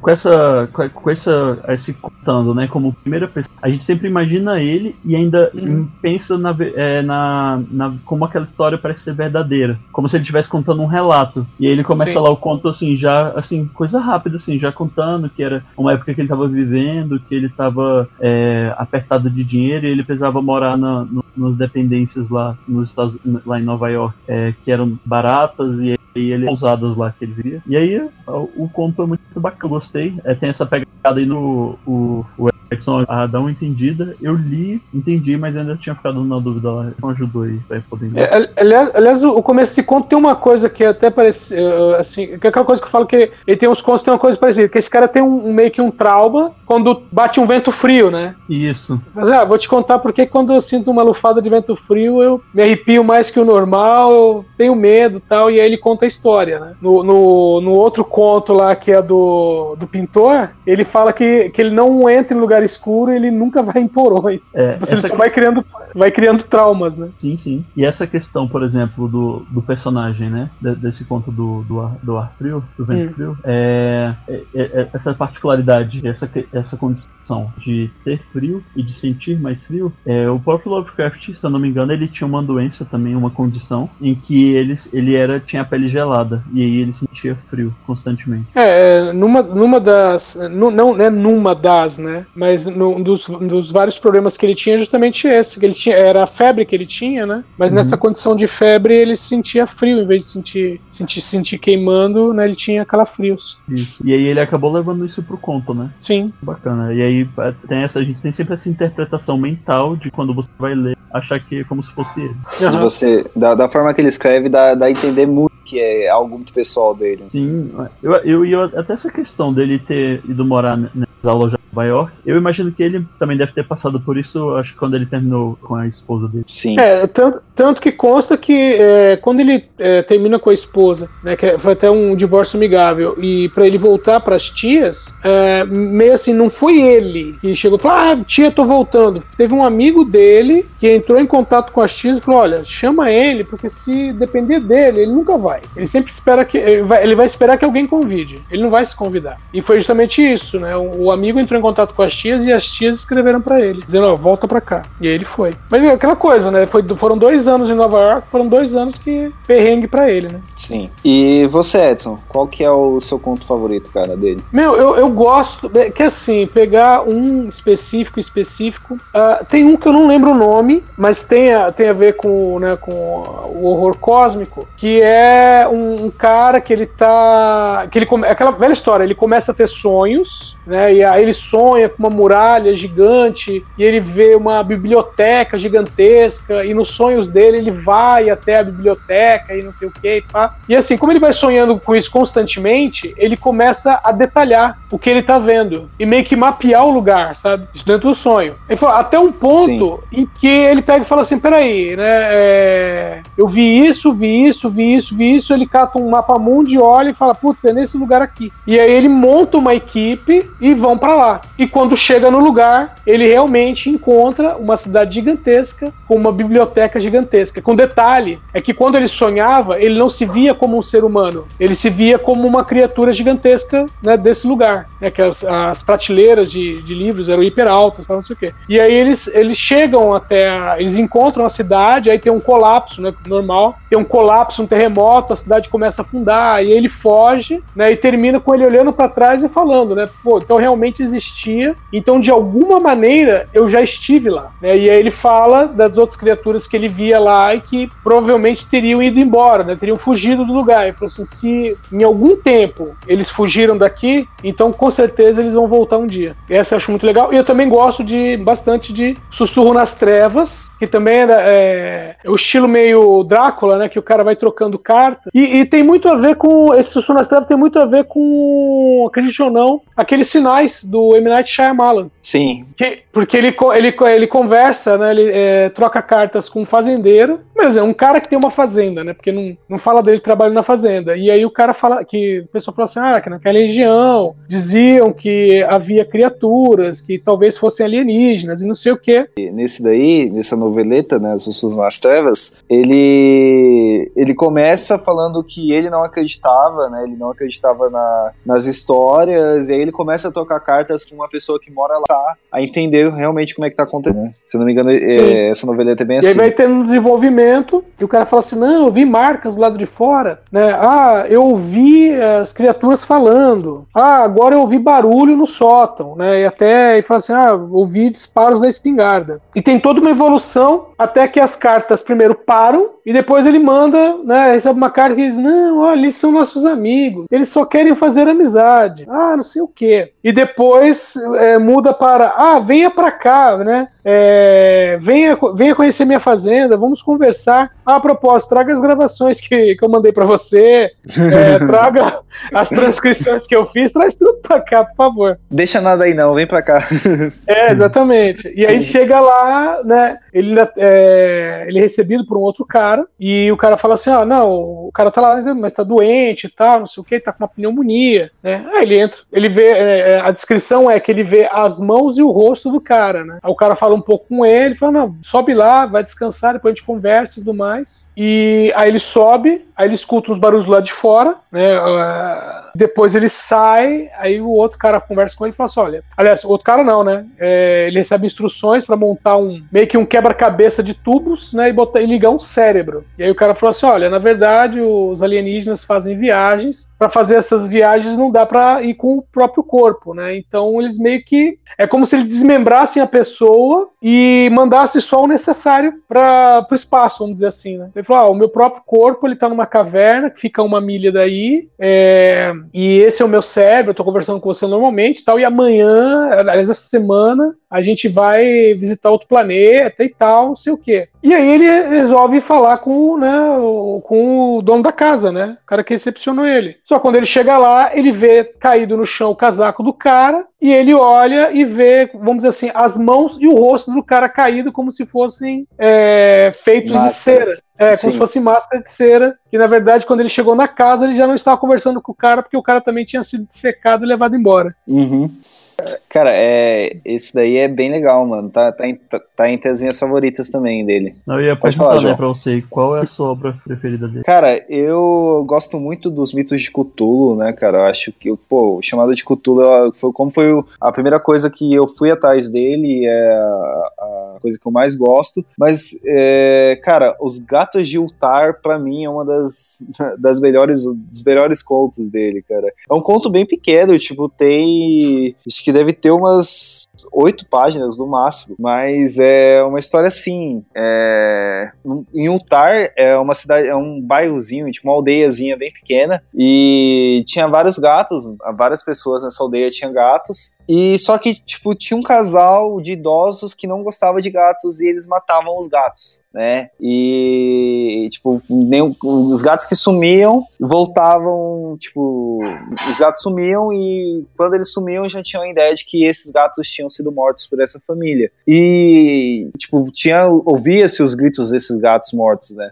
com essa. com essa. esse contando, né? Como primeira pessoa, a gente sempre imagina ele e ainda uhum. pensa na, é, na, na, como aquela história parece ser verdadeira. Como se ele estivesse contando um relato. E aí ele começa Sim. lá o conto assim, já, assim, coisa rápida, assim, já contando que era uma época que ele estava vivendo, que ele estava é, apertado de dinheiro e ele precisava morar na, no, nas dependências lá nos Estados lá em Nova York, é, que eram baratas e e ele usadas lá que ele via. E aí o, o conto é muito bacana, eu gostei. É, tem essa pegada aí no o, o Edson a dar uma entendida. Eu li, entendi, mas ainda tinha ficado na dúvida lá. Então ajudou aí pra poder é, aliás, aliás, o começo desse conto tem uma coisa que até parece. Assim, que é aquela coisa que eu falo que ele tem uns contos tem uma coisa parecida, que esse cara tem um, meio que um trauma quando bate um vento frio, né? Isso. Mas ah, vou te contar porque quando eu sinto uma lufada de vento frio, eu me arrepio mais que o normal, eu tenho medo tal, e aí ele conta a história, né? No, no, no outro conto lá, que é do, do pintor, ele fala que, que ele não entra em lugar lugar escuro, ele nunca vai em porões. É, Você só vai criando, vai criando traumas, né? Sim, sim. E essa questão, por exemplo, do, do personagem, né? desse conto do, do, ar, do ar frio, do vento hum. frio, é, é, é, essa particularidade, essa, essa condição de ser frio e de sentir mais frio, é, o próprio Lovecraft, se eu não me engano, ele tinha uma doença também, uma condição, em que ele, ele era, tinha a pele gelada, e aí ele sentia frio constantemente. É, numa, numa das. Não, não é numa das, né? Mas mas um, dos, dos vários problemas que ele tinha é justamente esse, que ele tinha, era a febre que ele tinha, né? Mas uhum. nessa condição de febre ele sentia frio, em vez de sentir, sentir, sentir queimando, né? Ele tinha calafrios. Isso. E aí ele acabou levando isso pro conto, né? Sim. Bacana. E aí tem essa, a gente tem sempre essa interpretação mental de quando você vai ler, achar que é como se fosse ele. Uhum. Você, da, da forma que ele escreve, dá, dá a entender muito que é algo muito pessoal dele. Sim, eu, eu, eu até essa questão dele ter ido morar nas lojas Nova York. Eu imagino que ele também deve ter passado por isso, acho que quando ele terminou com a esposa dele. Sim. É, tanto, tanto que consta que é, quando ele é, termina com a esposa, né, que foi até um divórcio amigável, e para ele voltar para as tias, é, meio assim, não foi ele que chegou e falou: Ah, tia, tô voltando. Teve um amigo dele que entrou em contato com as tias e falou: Olha, chama ele, porque se depender dele, ele nunca vai. Ele sempre espera que. Ele vai, ele vai esperar que alguém convide. Ele não vai se convidar. E foi justamente isso, né? O, o amigo entrou em contato com as tias e as tias escreveram para ele, dizendo, ó, oh, volta pra cá. E aí ele foi. Mas é aquela coisa, né? Foi, foram dois anos em Nova York, foram dois anos que perrengue para ele, né? Sim. E você, Edson, qual que é o seu conto favorito, cara, dele? Meu, eu, eu gosto, é, que assim, pegar um específico, específico, uh, tem um que eu não lembro o nome, mas tem a, tem a ver com, né, com o horror cósmico, que é um, um cara que ele tá, que ele, aquela velha história, ele começa a ter sonhos, né? E aí ele sonha com uma muralha gigante e ele vê uma biblioteca gigantesca e nos sonhos dele ele vai até a biblioteca e não sei o que, pá. E assim, como ele vai sonhando com isso constantemente, ele começa a detalhar o que ele tá vendo e meio que mapear o lugar, sabe? Isso dentro do sonho. Ele fala, até um ponto Sim. em que ele pega e fala assim, peraí, né? É, eu vi isso, vi isso, vi isso, vi isso. Ele cata um mapa mundo, olha e fala, putz, é nesse lugar aqui. E aí ele monta uma equipe e vão para lá. E quando chega no lugar, ele realmente encontra uma cidade gigantesca com uma biblioteca gigantesca. Com detalhe é que quando ele sonhava, ele não se via como um ser humano, ele se via como uma criatura gigantesca né, desse lugar. Né, que as, as prateleiras de, de, livros eram hiper altas, não sei o quê. E aí eles, eles chegam até, a, eles encontram a cidade, aí tem um colapso, né, normal, tem um colapso, um terremoto, a cidade começa a afundar, e ele foge, né, e termina com ele olhando para trás e falando, né, pô, então realmente existia, então de alguma maneira eu já estive lá, né, e aí ele fala das outras criaturas que ele via lá e que provavelmente teriam ido embora, né, teriam fugido do lugar. Ele falou assim, se em algum tempo eles fugiram daqui, então com certeza eles vão voltar um dia. Essa eu acho muito legal. E eu também gosto de bastante de Sussurro nas Trevas, que também era é, o estilo meio Drácula, né? Que o cara vai trocando carta. E, e, tem muito a ver com. Esse Sussurro nas Trevas tem muito a ver com, acredite ou não, aqueles sinais do M. Night Shyamalan. Sim. Que, porque ele, ele, ele conversa, né? Ele é, troca cartas com um fazendeiro. Mas é um cara que tem uma fazenda, né? Porque não, não fala dele trabalhando na fazenda. E aí o cara fala que o pessoal fala assim: ah, que naquela região diziam que havia criaturas que talvez fossem alienígenas e não sei o quê. nesse daí, nessa noveleta, né? Os Sussurros nas Trevas, ele, ele começa falando que ele não acreditava, né? Ele não acreditava na, nas histórias, e aí ele começa a tocar cartas com uma pessoa que mora lá, a entender realmente como é que tá acontecendo. Né? Se não me engano, é, essa noveleta é bem e assim. E aí vai tendo um desenvolvimento, e o cara fala assim: não, eu vi marcas do lado de fora, né? Ah, eu ouvi as criaturas falando. Ah, agora eu ouvi barulho no sótão, né? E até ele fala assim: ah, ouvi disparos da espingarda. E tem toda uma evolução até que as cartas primeiro param e depois ele manda, né? Recebe uma carta que diz: Não, olha, eles são nossos amigos, eles só querem fazer amizade. Ah, não sei o quê. E depois é, muda para: Ah, venha para cá, né? É, venha, venha conhecer minha fazenda, vamos conversar. Ah, a propósito, traga as gravações que, que eu mandei para você, é, traga as transcrições que eu fiz, traz tudo para cá, por favor. Deixa nada aí não, vem para cá. É, exatamente. E aí chega lá, né? Ele, é, ele é recebido por um outro cara, e o cara fala assim: ah, não, o cara tá lá, mas tá doente e tal, não sei o que, tá com uma pneumonia, né? Aí ele entra, ele vê, a descrição é que ele vê as mãos e o rosto do cara, né? Aí o cara fala um pouco com ele, fala, não, sobe lá, vai descansar, depois a gente conversa e tudo mais. E aí ele sobe, aí ele escuta uns barulhos lá de fora, né? Uh, depois ele sai, aí o outro cara conversa com ele e fala assim: olha, aliás, o outro cara não, né? É, ele recebe instruções para montar um meio que um quebra-cabeça de tubos, né? E, botar, e ligar um cérebro. E aí o cara falou assim: olha, na verdade, os alienígenas fazem viagens. Para fazer essas viagens não dá para ir com o próprio corpo, né? Então eles meio que é como se eles desmembrassem a pessoa e mandassem só o necessário para o espaço, vamos dizer assim, né? Ele falou: ah, o meu próprio corpo ele tá numa caverna que fica uma milha daí, é, e esse é o meu cérebro, eu tô conversando com você normalmente tal, e amanhã, aliás, essa semana, a gente vai visitar outro planeta e tal, não sei o quê. E aí ele resolve falar com, né, com o dono da casa, né? O cara que recepcionou ele. Só quando ele chega lá, ele vê caído no chão o casaco do cara e ele olha e vê, vamos dizer assim, as mãos e o rosto do cara caído como se fossem é, feitos Máscaras. de cera. É, como Sim. se fosse máscara de cera, que na verdade, quando ele chegou na casa, ele já não estava conversando com o cara, porque o cara também tinha sido secado e levado embora. Uhum. Cara, é, esse daí é bem legal, mano. Tá, tá, tá, tá entre as minhas favoritas também dele. Eu ia Pode perguntar falar, né, pra você, qual é a sua obra preferida dele? Cara, eu gosto muito dos mitos de Cthulhu, né, cara? Eu acho que, pô, o chamado de Cthulhu foi como foi a primeira coisa que eu fui atrás dele, é a, a coisa que eu mais gosto. Mas, é, cara, os Gatos de Ultar, pra mim, é uma das, das melhores, dos melhores contos dele, cara. É um conto bem pequeno, tipo, tem que deve ter umas oito páginas no máximo, mas é uma história assim. É... Em Uttar é uma cidade, é um bairrozinho, tipo uma aldeiazinha bem pequena, e tinha vários gatos, várias pessoas nessa aldeia tinham gatos, e só que, tipo, tinha um casal de idosos que não gostava de gatos e eles matavam os gatos, né? E, tipo, nem, os gatos que sumiam voltavam, tipo, os gatos sumiam e quando eles sumiam já tinham ideia de que esses gatos tinham sido mortos por essa família. E, tipo, tinha, ouvia-se os gritos desses gatos mortos, né?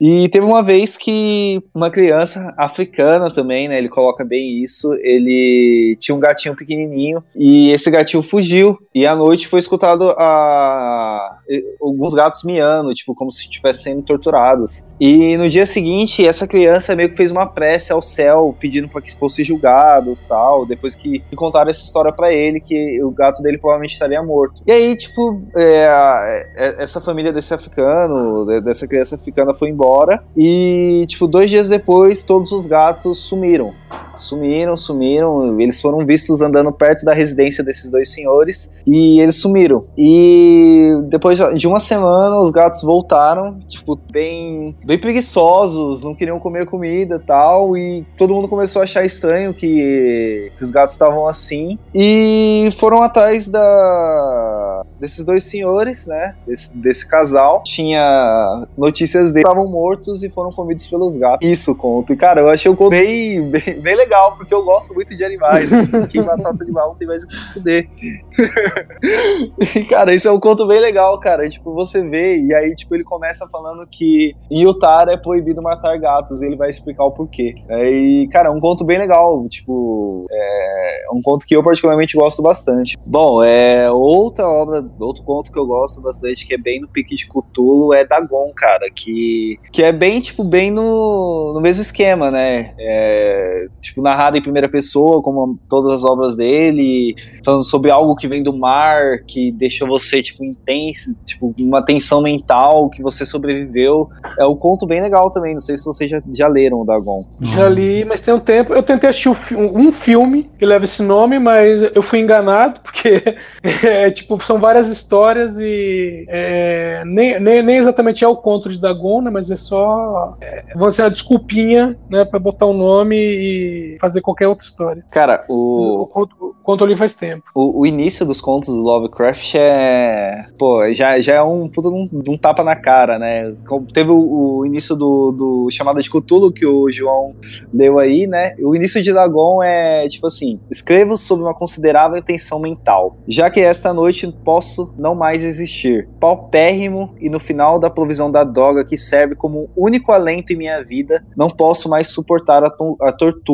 E teve uma vez que uma criança africana também, né? Ele coloca bem isso. Ele tinha um gatinho pequenininho e esse gatinho fugiu. E à noite foi escutado a... alguns gatos miando, tipo, como se estivessem sendo torturados. E no dia seguinte, essa criança meio que fez uma prece ao céu, pedindo para que fossem julgados tal. Depois que contaram essa história para ele, que o gato dele provavelmente estaria morto. E aí, tipo, é, é, essa família desse africano, dessa criança africana, foi embora. E, tipo, dois dias depois, todos os gatos sumiram. Sumiram, sumiram. Eles foram vistos andando perto da residência desses dois senhores e eles sumiram. E depois de uma semana, os gatos voltaram, tipo, bem, bem preguiçosos, não queriam comer comida e tal. E todo mundo começou a achar estranho que, que os gatos estavam assim. E foram atrás da desses dois senhores, né? Desse, desse casal. Tinha notícias deles estavam mortos e foram comidos pelos gatos. Isso conto. E, cara, eu achei o conto bem, bem, bem legal, porque eu gosto muito de animais. Quem matar outro animal não tem mais o que se fuder. e, cara, isso é um conto bem legal, cara. tipo, você vê, e aí, tipo, ele começa falando que em Utah é proibido matar gatos, e ele vai explicar o porquê. É, e, cara, é um conto bem legal. Tipo, é um conto que eu particularmente gosto bastante. Bom, é outra obra, outro conto que eu gosto bastante, que é bem no pique de Cthulhu, é Dagon, cara, que, que é bem, tipo, bem no, no mesmo esquema, né? É, tipo, narrado em primeira pessoa, como todas as obras dele, falando sobre algo que vem do mar, que deixa você, tipo, intenso, tipo, uma tensão mental, que você sobreviveu. É um conto bem legal também, não sei se vocês já, já leram o Dagon. Já li, mas tem um tempo, eu tentei assistir um filme que leva esse nome, mas eu fui enganado, porque, é, tipo, são várias histórias e é, nem, nem, nem, exatamente é o conto de Dagon, né, mas é só, é, vamos dizer, uma desculpinha, né, pra botar um nome e fazer qualquer outra história. Cara, o. O conto, conto ali faz tempo. O, o, início dos contos do Lovecraft é. Pô, já, já é um puta um, um tapa na cara, né? Teve o, o início do, do Chamada de Cthulhu que o João leu aí, né? O início de Dagon é tipo assim: escrevo sobre uma considerável tensão mental. Já que esta noite posso não mais existir. Paupérrimo e no final da provisão da droga que serve como único alento em minha vida, não posso mais suportar a, a tortura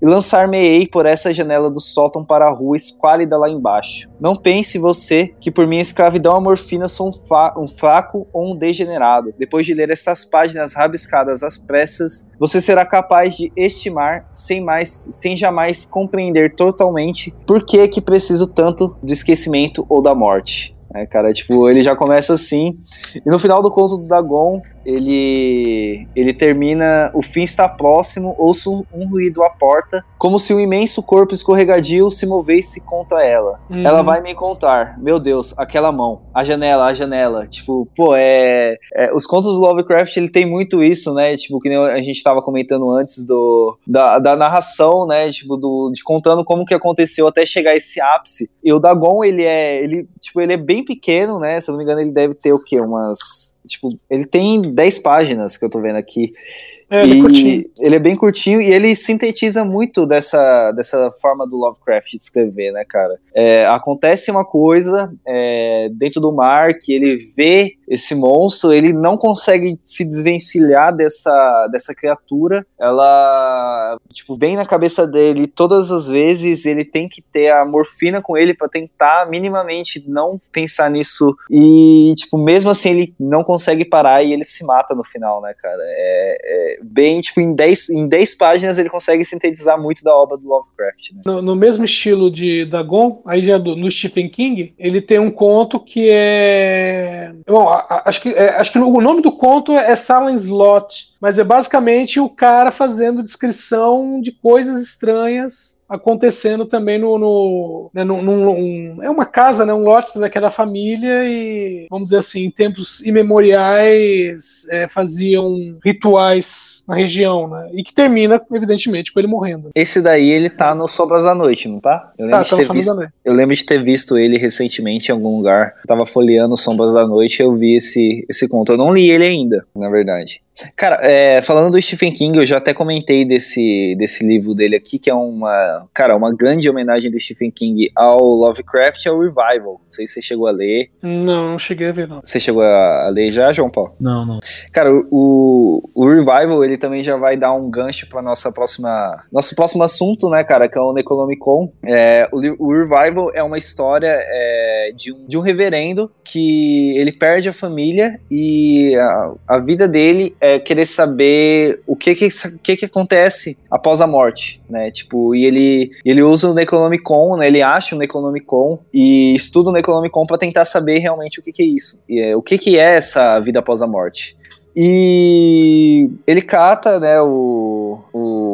e lançar-me-ei por essa janela do sótão para a rua esquálida lá embaixo. Não pense você que por minha escravidão a morfina sou um, um fraco ou um degenerado. Depois de ler estas páginas rabiscadas às pressas, você será capaz de estimar sem mais, sem jamais compreender totalmente por que que preciso tanto do esquecimento ou da morte. É, cara, tipo, ele já começa assim. E no final do conto do Dagon, ele ele termina, o fim está próximo, ouço um ruído à porta, como se um imenso corpo escorregadio se movesse contra ela. Uhum. Ela vai me contar, meu Deus, aquela mão, a janela, a janela. Tipo, pô, é, é os contos do Lovecraft, ele tem muito isso, né? Tipo, que nem a gente estava comentando antes do da, da narração, né? Tipo, do, de contando como que aconteceu até chegar esse ápice. E o Dagon, ele é, ele, tipo, ele é bem pequeno, né? Se eu não me engano, ele deve ter o quê? Umas. Tipo, ele tem 10 páginas que eu tô vendo aqui. É, ele, é curtinho. ele é bem curtinho e ele sintetiza muito dessa, dessa forma do Lovecraft de escrever, né, cara? É, acontece uma coisa é, dentro do mar que ele vê esse monstro, ele não consegue se desvencilhar dessa, dessa criatura. Ela, tipo, vem na cabeça dele todas as vezes. Ele tem que ter a morfina com ele para tentar minimamente não pensar nisso. E, tipo, mesmo assim, ele não consegue parar e ele se mata no final, né, cara? É, é bem, tipo, em 10 em dez páginas ele consegue sintetizar muito da obra do Lovecraft. Né? No, no, mesmo estilo de Dagon, aí já do, no Stephen King, ele tem um conto que é. Bom, acho que, é, acho que o nome do conto é Silent Slot, mas é basicamente o cara fazendo descrição de coisas estranhas acontecendo também no, no, né, no um, é uma casa, né, um lote daquela família e vamos dizer assim, em tempos imemoriais é, faziam rituais na região, né, e que termina evidentemente com ele morrendo. Esse daí ele tá no Sobras da Noite, não tá? Eu lembro, tá, de, tá ter visto, eu lembro de ter visto ele recentemente em algum lugar. Eu tava folheando Sombras da Noite e eu vi esse esse conto. Eu não li ele ainda, na verdade. Cara, é, falando do Stephen King, eu já até comentei desse, desse livro dele aqui, que é uma, cara, uma grande homenagem do Stephen King ao Lovecraft ao Revival. Não sei se você chegou a ler. Não, não cheguei a ver, não. Você chegou a ler já, João Paulo? Não, não. Cara, o, o Revival, ele também já vai dar um gancho para nossa próxima, nosso próximo assunto, né, cara, que é o Necronomicon. É, o, o Revival é uma história é, de, um, de um reverendo que ele perde a família e a, a vida dele é querer saber o que que, que que acontece após a morte, né, tipo, e ele, ele usa o Necronomicon, né, ele acha o Necronomicon e estuda o Necronomicon para tentar saber realmente o que que é isso, e, é, o que que é essa vida após a morte. E ele cata, né, o, o,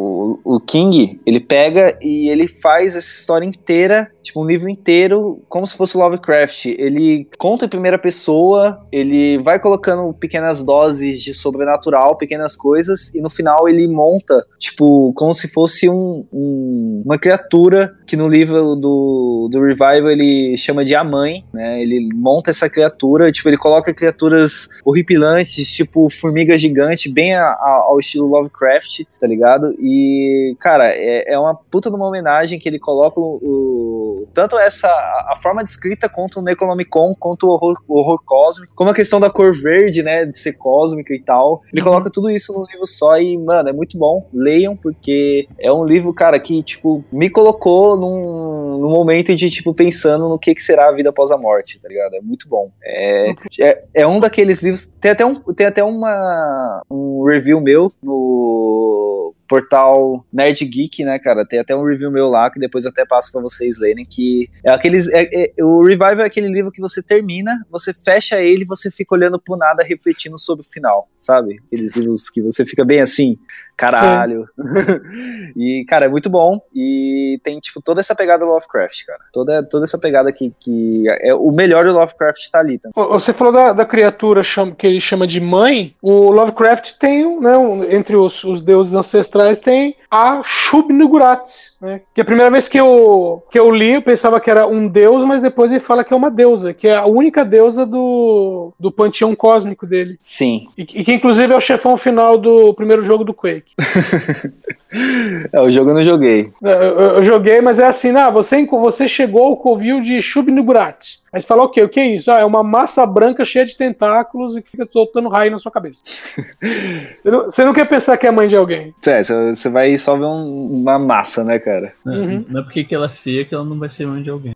o King, ele pega e ele faz essa história inteira tipo, um livro inteiro, como se fosse Lovecraft. Ele conta em primeira pessoa, ele vai colocando pequenas doses de sobrenatural, pequenas coisas, e no final ele monta, tipo, como se fosse um, um, uma criatura que no livro do, do Revival ele chama de a mãe, né? Ele monta essa criatura, tipo, ele coloca criaturas horripilantes, tipo formiga gigante, bem a, a, ao estilo Lovecraft, tá ligado? E, cara, é, é uma puta de uma homenagem que ele coloca o tanto essa a forma de escrita quanto o Necronomicon, quanto o horror, o horror cósmico, como a questão da cor verde, né, de ser cósmica e tal. Ele uhum. coloca tudo isso num livro só e, mano, é muito bom. Leiam, porque é um livro, cara, que, tipo, me colocou num, num momento de, tipo, pensando no que, que será a vida após a morte, tá ligado? É muito bom. É, é, é um daqueles livros. Tem até, um, tem até uma, um review meu no portal Nerd Geek, né, cara? Tem até um review meu lá que depois eu até passo para vocês lerem. Que é aqueles. É, é, o Revival é aquele livro que você termina, você fecha ele você fica olhando pro nada, refletindo sobre o final, sabe? Aqueles livros que você fica bem assim, caralho. e, cara, é muito bom. E tem, tipo, toda essa pegada do Lovecraft, cara. Toda, toda essa pegada que, que é o melhor do Lovecraft tá ali. Também. Você falou da, da criatura que ele chama de mãe. O Lovecraft tem, né, entre os, os deuses ancestrais, tem a Shub-Nugurat, né? Que a primeira vez que eu, que eu li, eu pensava que era um deus, mas depois ele fala que é uma deusa, que é a única deusa do, do panteão cósmico dele. Sim. E, e que inclusive é o chefão final do primeiro jogo do Quake. é, o jogo eu não joguei. Eu, eu, eu, joguei, mas é assim, ah, você, você chegou ao covil de Shub-Nugurat. Aí você fala, o quê? O que é isso? Ah, é uma massa branca cheia de tentáculos e que fica soltando raio na sua cabeça. você, não, você, não, quer pensar que é mãe de alguém. É, você vai só ver um, uma massa, né, cara? Não, uhum. não é porque que ela é feia que ela não vai ser mãe de alguém.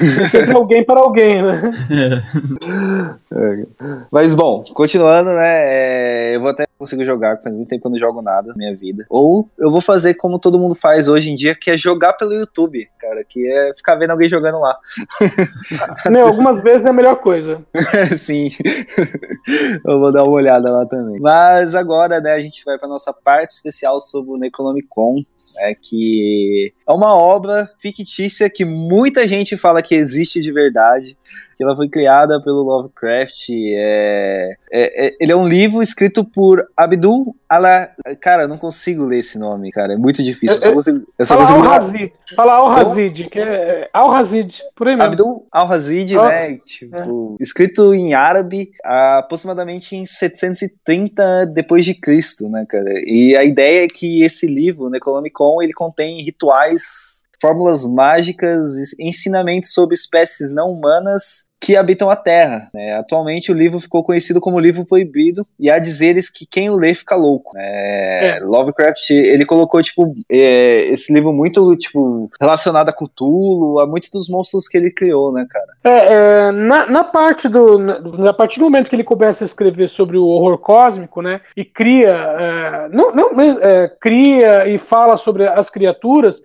é sempre alguém para alguém, né? É. Mas, bom, continuando, né, é, eu vou até conseguir jogar, faz muito tempo que eu não jogo nada na minha vida. Ou eu vou fazer como todo mundo faz hoje em dia, que é jogar pelo YouTube, cara, que é ficar vendo alguém jogando lá. Né, algumas vezes é a melhor coisa. Sim. Eu vou dar uma olhada lá também. Mas agora, né, a gente vai para nossa parte especial sobre o Necronomicon, né, que é uma obra fictícia que muita gente fala que existe de verdade que ela foi criada pelo Lovecraft. É, é, é, ele é um livro escrito por Abdul Ala. Cara, eu não consigo ler esse nome, cara. É muito difícil. Eu, só consigo, eu só fala Al-Hazid. Fala Al-Hazid, que é Al-Hazid, por aí mesmo. Abdul Al-Hazid, Al né? Tipo, é. escrito em árabe aproximadamente em 730 depois de Cristo, né, cara? E a ideia é que esse livro, Necronomicon, ele contém rituais fórmulas mágicas, ensinamentos sobre espécies não humanas que habitam a Terra. Né? Atualmente o livro ficou conhecido como livro proibido e há dizeres que quem o lê fica louco. É, é. Lovecraft ele colocou tipo é, esse livro muito tipo relacionado a Cthulhu, a muitos dos monstros que ele criou, né, cara? É, é na, na, parte do na, partir do momento que ele começa a escrever sobre o horror cósmico, né, e cria é, não, não cria e fala sobre as criaturas,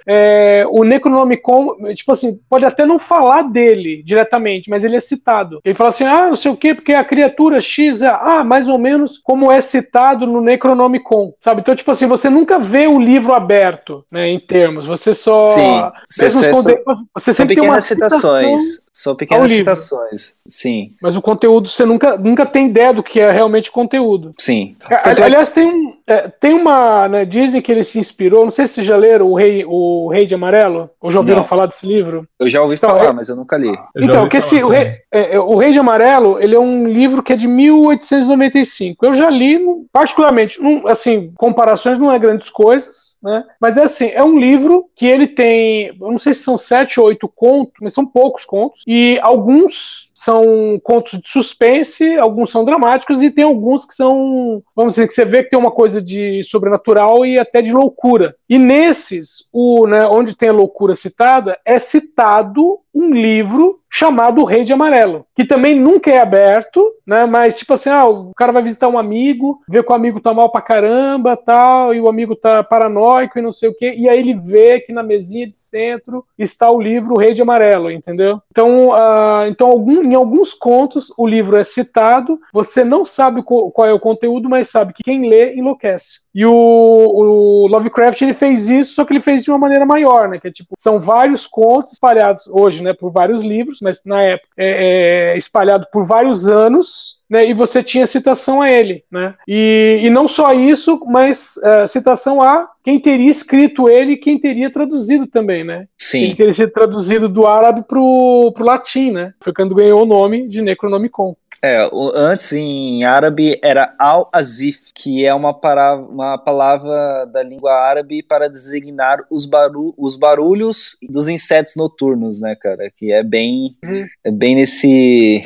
o Necronomicon tipo assim pode até não falar dele diretamente, mas ele é citado. Ele fala assim: ah, não sei o quê, porque a criatura X é ah, mais ou menos como é citado no Necronomicon, sabe? Então, tipo assim, você nunca vê o livro aberto, né, em termos, você só. Sim, você, você, você sempre tem uma citações. São pequenas citações. Sim, Mas o conteúdo, você nunca, nunca tem ideia do que é realmente conteúdo. sim. A- Tanto é- Aliás, tem, um, é, tem uma. né, dizem que ele se inspirou. Não sei se vocês já leram o Rei, o Rei de Amarelo, ou já ouviram Não. falar desse livro. Eu já ouvi Então, falar, é- mas eu nunca li. Eu então, que esse, o, Rei, é, é, o Rei de Amarelo, ele é um livro que é de 1895. Eu já li, particularmente, não- assim, comparações não é grandes coisas, né? Mas é assim, é um livro que ele tem, eu não sei se são sete ou oito contos, mas são poucos contos, e alguns são contos de suspense, alguns são dramáticos e tem alguns que são, vamos dizer, que você vê que tem uma coisa de sobrenatural e até de loucura. E nesses, o, né, onde tem a loucura citada, é citado um livro chamado O Rei de Amarelo, que também nunca é aberto, né? Mas tipo assim, ah, o cara vai visitar um amigo, vê que o amigo tá mal pra caramba, tal, e o amigo tá paranoico e não sei o quê, e aí ele vê que na mesinha de centro está o livro O Rei de Amarelo, entendeu? Então, ah, então algum, em alguns contos o livro é citado, você não sabe qual é o conteúdo, mas sabe que quem lê enlouquece. E o, o Lovecraft ele fez isso, só que ele fez de uma maneira maior, né? Que é tipo, são vários contos espalhados hoje, né, por vários livros, mas na época é, é, espalhado por vários anos. Né, e você tinha citação a ele, né? E, e não só isso, mas é, citação a quem teria escrito ele e quem teria traduzido também, né? Sim, teria sido traduzido do árabe pro, pro latim, né? Foi quando ganhou o nome de Necronomicon. é, o- antes em árabe era al-azif, que é uma, para, uma palavra da língua árabe para designar os, os barulhos dos insetos noturnos, né, cara? Que é bem, Uhum. é bem nesse.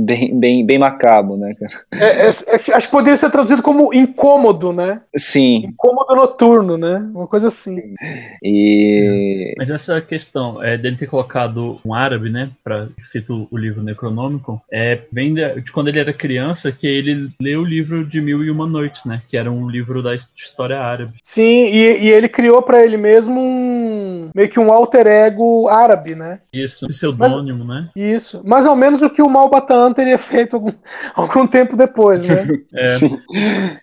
Bem, bem, bem macabro, né, cara? É, é, é, acho que poderia ser traduzido como incômodo, né? Sim, Incômodo noturno, né? Uma coisa assim. e. Mas essa questão é, dele ter colocado um árabe, né, para escrito o livro Necronômico, é bem de, de quando ele era criança que ele leu o livro de Mil e Uma Noites, né, que era um livro da his- história árabe. Sim, e, e ele criou pra ele mesmo um meio que um alter ego árabe, né? Isso, pseudônimo, né? Isso. Mais ou menos o que o Malbatan teria feito algum, algum tempo depois, né? É.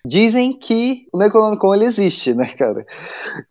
Dizem que o Necronomicon ele existe, né, cara?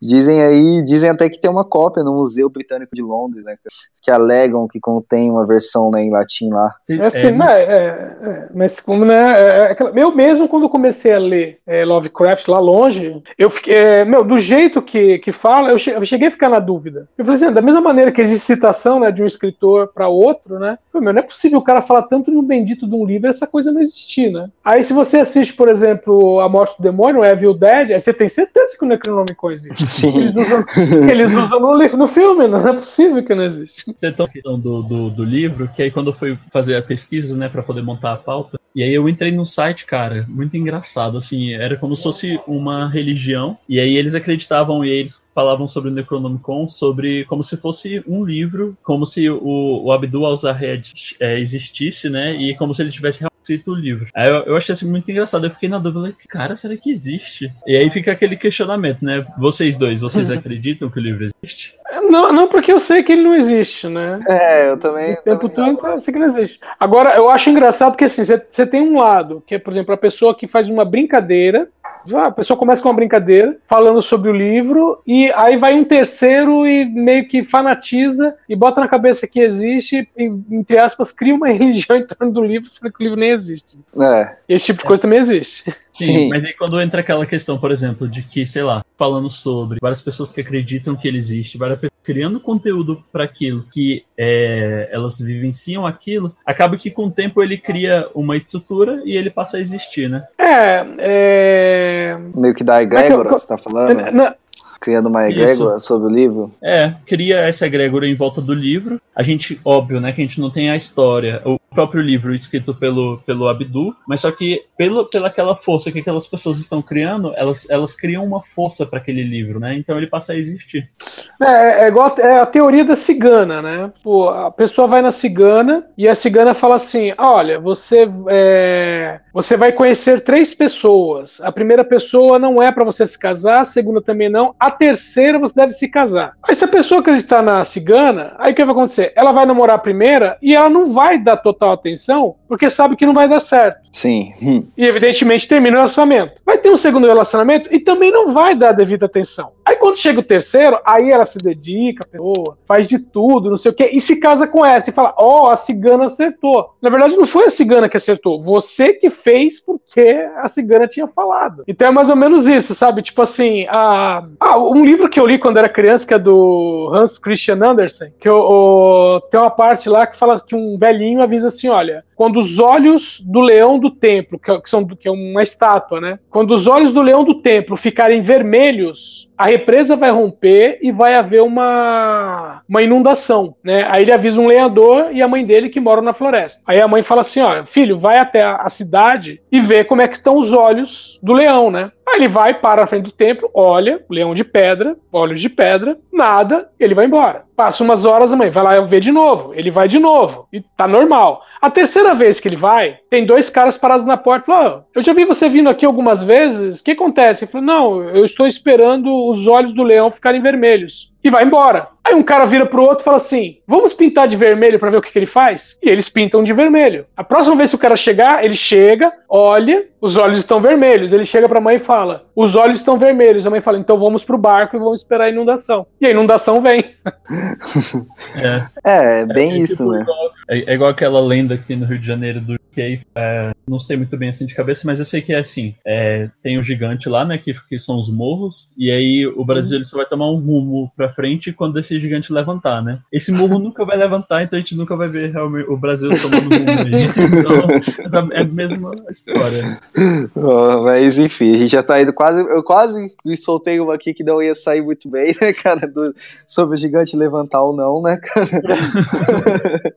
Dizem aí, dizem até que tem uma cópia no Museu Britânico de Londres, né, cara? Que alegam que contém uma versão né, em latim lá. É assim, é, né, é, é, mas como, né, é, é eu mesmo quando comecei a ler é, Lovecraft lá longe, eu fiquei, é, meu, do jeito que, que fala, eu che- eu cheguei a ficar na dúvida. Eu falei assim, da mesma maneira que existe citação, né, de um escritor para outro, né, falei, meu, não é possível o cara falar tanto no bendito de um livro e essa coisa não existir, né. Aí se você assiste, por exemplo, A Morte do Demônio, Evil Dead, aí você tem certeza que o Necronomicon existe. Sim. Eles usam, eles usam no, no filme, não é possível que não existe. Você tão questão do, do, do livro, que aí quando eu fui fazer a pesquisa, né, pra poder montar a pauta, e aí eu entrei num site, cara, muito engraçado, assim, era como se fosse uma religião, e aí eles acreditavam e eles falavam sobre o Necronomicon, sobre como se fosse um livro, como se o, o Abdul al-Zahed é, existisse, né, e como se ele tivesse realmente escrito o livro. Aí eu, eu achei assim muito engraçado, eu fiquei na dúvida, cara, será que existe? E aí fica aquele questionamento, né, vocês dois, vocês acreditam que o livro existe? Não, não, porque eu sei que ele não existe, né? É, eu também. O tempo também todo eu sei que não existe. Agora, eu acho engraçado porque assim, você tem um lado, que é, por exemplo, a pessoa que faz uma brincadeira. A pessoa começa com uma brincadeira, falando sobre o livro, e aí vai um terceiro e meio que fanatiza e bota na cabeça que existe, e, entre aspas, cria uma religião em torno do livro, sendo que o livro nem existe. É, Esse tipo de coisa também existe. Sim, Sim. mas aí quando entra aquela questão, por exemplo, de que, sei lá, falando sobre várias pessoas que acreditam que ele existe, várias pessoas criando conteúdo para aquilo, que é, elas vivenciam aquilo, acaba que com o tempo ele cria uma estrutura e ele passa a existir, né? É, é. meio que da egrégora, você tá falando? na- Criando uma egrégora sobre o livro? É, cria essa egrégora em volta do livro. A gente, óbvio, né, que a gente não tem a história, o próprio livro escrito pelo, pelo Abdu, mas só que pelo, pela aquela força que aquelas pessoas estão criando, elas, elas criam uma força para aquele livro, né? Então ele passa a existir. É, é igual é a teoria da cigana, né? Pô, a pessoa vai na cigana e a cigana fala assim: olha, você é, você vai conhecer três pessoas. A primeira pessoa não é para você se casar, a segunda também não, a terceira você deve se casar. Aí se a pessoa acreditar na cigana, aí o que vai acontecer? Ela vai namorar a primeira e ela não vai dar total total atenção, porque sabe que não vai dar certo. Sim. E evidentemente termina o relacionamento. Vai ter um segundo relacionamento e também não vai dar a devida atenção. Aí quando chega o terceiro, aí ela se dedica, a pessoa, faz de tudo, não sei o quê, e se casa com essa e fala: Ó, oh, a cigana acertou. Na verdade, não foi a cigana que acertou, você que fez porque a cigana tinha falado. Então é mais ou menos isso, sabe? Tipo assim, a... ah, um livro que eu li quando era criança, que é do Hans Christian Andersen, que o... tem uma parte lá que fala que um velhinho avisa assim: olha, quando os olhos do leão do templo, que, são, que é uma estátua, né? Quando os olhos do leão do templo ficarem vermelhos, a represa vai romper e vai haver uma, uma inundação, né? Aí ele avisa um lenhador e a mãe dele que moram na floresta. Aí a mãe fala assim, ó, filho, vai até a, a cidade e vê como é que estão os olhos do leão, né? Aí ele vai para a frente do templo, olha, leão de pedra, olhos de pedra, nada, ele vai embora. Passa umas horas, a mãe vai lá ver de novo, ele vai de novo, e tá normal. A terceira vez que ele vai, tem dois caras parados na porta. Falou, oh, eu já vi você vindo aqui algumas vezes, o que acontece? Ele falou, não, eu estou esperando os olhos do leão ficarem vermelhos. E vai embora. Aí um cara vira pro outro e fala assim: vamos pintar de vermelho para ver o que, que, ele faz? E eles pintam de vermelho. A próxima vez que o cara chegar, ele chega, olha, os olhos estão vermelhos. Ele chega pra mãe e fala: os olhos estão vermelhos. A mãe fala: então vamos pro barco e vamos esperar a inundação. E a inundação vem. É, é bem é, isso, tipo, né? É, é, igual aquela lenda que tem no Rio de Janeiro do que é, não sei muito bem assim de cabeça, mas eu sei que é assim: é, tem o um gigante lá, né? Que, que são os morros, e aí o Brasil uhum. ele só vai tomar um rumo pra frente quando esse gigante levantar, né? Esse morro nunca vai levantar, então a gente nunca vai ver realmente o Brasil tomando rumo aí. Então é a mesma história. Oh, mas enfim, a gente já tá indo quase. Eu quase soltei uma aqui que não ia sair muito bem, né, cara? Do, sobre o gigante levantar ou não, né, cara?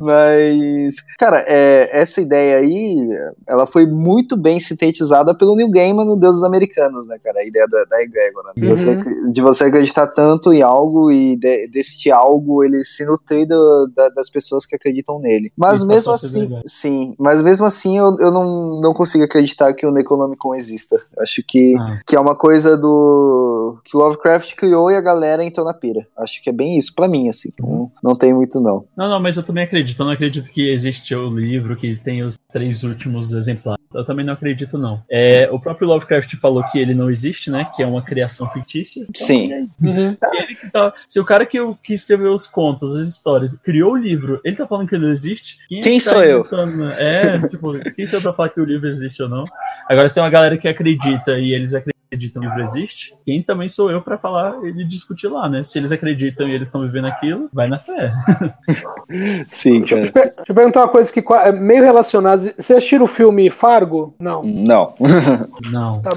mas, cara, é, essa ideia aí, ela foi muito bem sintetizada pelo Neil Gaiman no Deus dos Americanos, né, cara? A ideia da, da Egregor, né? De, uhum. você, de você acreditar tanto em algo e de, desse algo ele se nutrir do, da, das pessoas que acreditam nele. Mas mesmo assim, sim, mas mesmo assim eu, eu não, não consigo acreditar que o Necronomicon exista. Acho que, ah. que é uma coisa do que Lovecraft criou e a galera entrou na pira. Acho que é bem isso para mim, assim. Não, não tem muito não. Não, não, mas eu também acredito. Eu não acredito que existe o livro que tem os três últimos exemplares. Eu também não acredito, não. É, o próprio Lovecraft falou que ele não existe, né? Que é uma criação fictícia. Então, Sim. Uhum. Tá, se o cara que, que escreveu os contos, as histórias, criou o livro, ele tá falando que ele não existe. Quem, quem tá sou eu? É, tipo, quem sou eu pra falar que o livro existe ou não? Agora, se tem uma galera que acredita e eles acreditam acreditam que o livro existe, quem também sou eu para falar e discutir lá, né? Se eles acreditam e eles estão vivendo aquilo, vai na fé. Sim, cara. Deixa, deixa eu perguntar uma coisa que é meio relacionada. Você assistiu o filme Fargo? Não. Não. Não. Tá,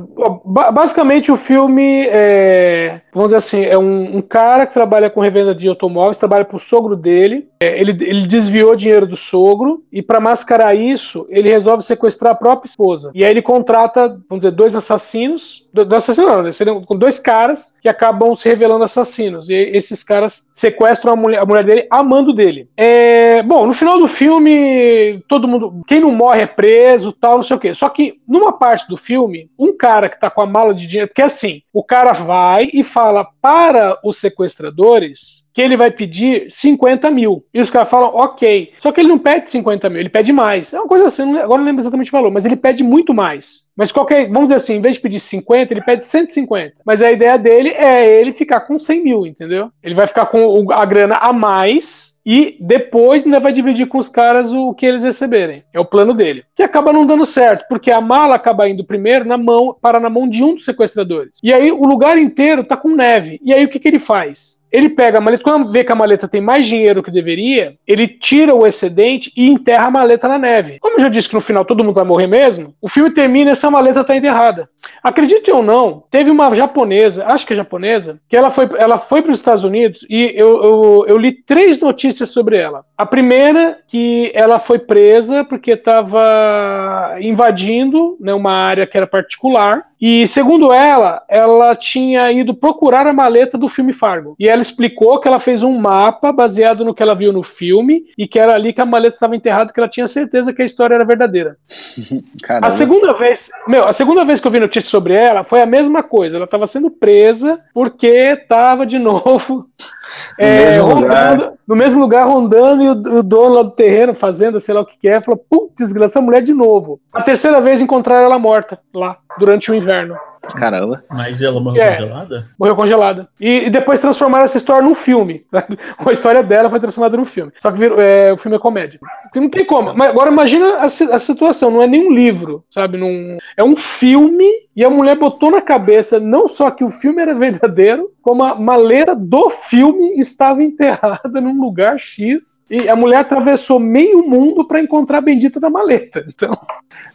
basicamente, o filme é. Vamos dizer assim, é um, um, cara que trabalha com revenda de automóveis, trabalha pro sogro dele. É, ele, ele desviou dinheiro do sogro e, para mascarar isso, ele resolve sequestrar a própria esposa. E aí ele contrata, vamos dizer, dois assassinos do, do assassino, não, né? com dois caras que acabam se revelando assassinos. E esses caras sequestram a mulher, a mulher dele amando dele. É, bom, no final do filme, todo mundo. Quem não morre é preso, tal, não sei o quê. Só que numa parte do filme, um cara que tá com a mala de dinheiro, porque assim, o cara vai e fala para os sequestradores que ele vai pedir 50 mil. E os caras falam, ok. Só que ele não pede 50 mil, ele pede mais. É uma coisa assim, agora não lembro exatamente o valor, mas ele pede muito mais. Mas qualquer, vamos dizer assim, em vez de pedir 50, ele pede 150. Mas a ideia dele é ele ficar com 100 mil, entendeu? Ele vai ficar com a grana a mais e depois ainda vai dividir com os caras o que eles receberem. É o plano dele. Que acaba não dando certo, porque a mala acaba indo primeiro na mão, para na mão de um dos sequestradores. E aí o lugar inteiro tá com neve. E aí o que, que ele faz? Ele pega a maleta, quando vê que a maleta tem mais dinheiro que deveria, ele tira o excedente e enterra a maleta na neve. Como eu já disse que no final todo mundo vai morrer mesmo, o filme termina e essa maleta está enterrada. Acredite ou não, teve uma japonesa, acho que é japonesa, que ela foi, ela foi para os Estados Unidos e eu, eu, eu li três notícias sobre ela. A primeira, que ela foi presa porque estava invadindo né, uma área que era particular. E segundo ela, ela tinha ido procurar a maleta do filme Fargo. E ela explicou que ela fez um mapa baseado no que ela viu no filme e que era ali que a maleta estava enterrada, que ela tinha certeza que a história era verdadeira. Caramba. A segunda vez, meu, a segunda vez que eu vi notícia sobre ela foi a mesma coisa. Ela estava sendo presa porque estava de novo é, roubando, no mesmo lugar rondando e o, o dono lá do terreno, fazendo sei lá o que, que é, falou: putz, essa mulher de novo. A terceira vez encontraram ela morta lá, durante o inverno. Caramba. Mas ela morreu É. congelada? Morreu congelada. E, e depois transformaram essa história num filme. A história dela foi transformada num filme. Só que virou- é, o filme é comédia. Porque não tem como. Mas agora imagina a, a situação. Não é nenhum livro, sabe? Num, é um filme e a mulher botou na cabeça não só que o filme era verdadeiro, como a maleta do filme estava enterrada num lugar X. E a mulher atravessou meio mundo para encontrar a bendita da maleta. Então,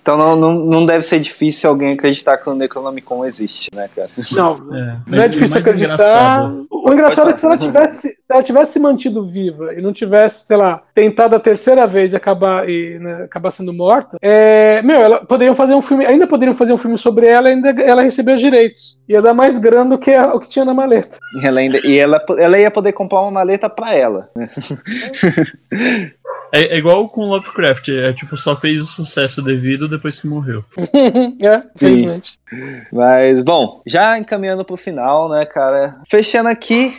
Então não, não, não deve ser difícil alguém acreditar que o Necronomicon existe, né, cara? não, É, Não é difícil acreditar. engraçado- O engraçado é que se ela tivesse, se ela tivesse se mantido viva e não tivesse, sei lá, tentado a terceira vez e acabar, e, né, acabar sendo morta, é, meu, ela poderiam fazer um filme, ainda poderiam fazer um filme sobre ela, ainda ela receber os direitos. Ia dar mais grana do que a- o que tinha na maleta. E ela, ainda, e ela, ela ia poder comprar uma maleta pra ela. né? É, é igual com Lovecraft, é tipo, só fez o sucesso devido depois que morreu. é, infelizmente. Mas, bom, já encaminhando pro final, né, cara? Fechando aqui,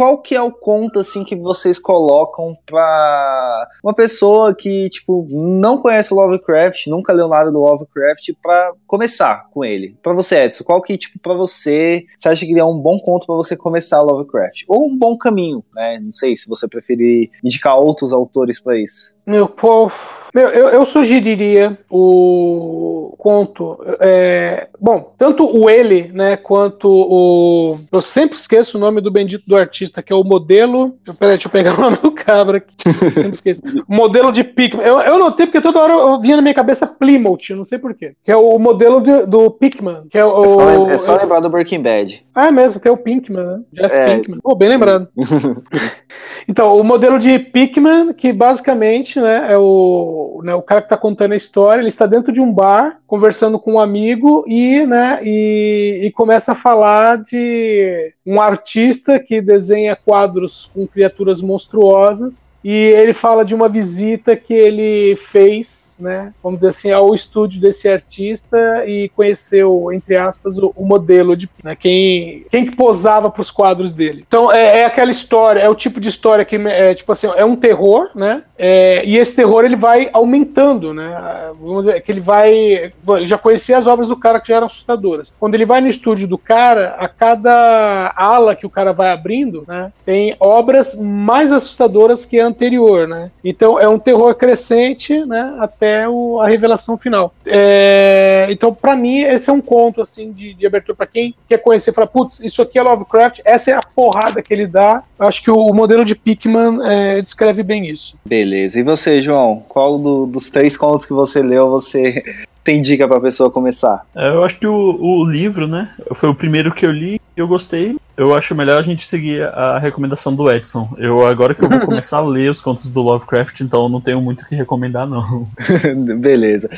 qual que é o conto, assim, que vocês colocam pra uma pessoa que, tipo, não conhece Lovecraft, nunca leu nada do Lovecraft, pra começar com ele? Pra você, Edson, qual que, tipo, pra você, você acha que é um bom conto pra você começar Lovecraft? Ou um bom caminho, né? Não sei se você preferir indicar outros autores pra isso. Meu, pô, meu, eu, eu sugeriria o conto. é, bom, tanto o ele, né, quanto o. Eu sempre esqueço o nome do bendito do artista, que é o modelo. Peraí, deixa eu pegar o nome do cabra aqui. Eu sempre esqueço. O modelo de Pikmin. Eu, eu notei porque toda hora eu vinha na minha cabeça Plymouth, não sei porquê. Que é o modelo de- do Pikmin. Que é o. É só, é só lembrar do Breaking Bad. Ah, é mesmo, tem o Pinkman, né? Jess É. Pinkman. Pô, bem lembrado. Então, o modelo de Pickman, que basicamente né, é o, né, o cara que está contando a história, ele está dentro de um bar, conversando com um amigo e, né, e, e começa a falar de um artista que desenha quadros com criaturas monstruosas e ele fala de uma visita que ele fez, né, vamos dizer assim, ao estúdio desse artista e conheceu, entre aspas, o, o modelo de né, quem, quem que posava para os quadros dele. Então é, é aquela história, é o tipo de história que é tipo assim, é um terror, né? É, e esse terror ele vai aumentando, né? Vamos dizer que ele vai, bom, já conhecia as obras do cara que já eram assustadoras. Quando ele vai no estúdio do cara, a cada ala que o cara vai abrindo, né, tem obras mais assustadoras que a anterior, né? Então é um terror crescente, né, até o- a revelação final. É, então para mim esse é um conto assim de, de abertura para quem quer conhecer, fala, putz, isso aqui é Lovecraft, essa é a porrada que ele dá. Acho que o, o modelo de Pickman é, descreve bem isso. Beleza. E você, João? Qual do- dos três contos que você leu você tem dica pra pessoa começar? É, Eu acho que o, o livro, né? Foi o primeiro que eu li e eu gostei. Eu acho melhor a gente seguir a recomendação do Edson. Eu agora que eu vou começar a ler os contos do Lovecraft, então não tenho muito o que recomendar, não. Beleza.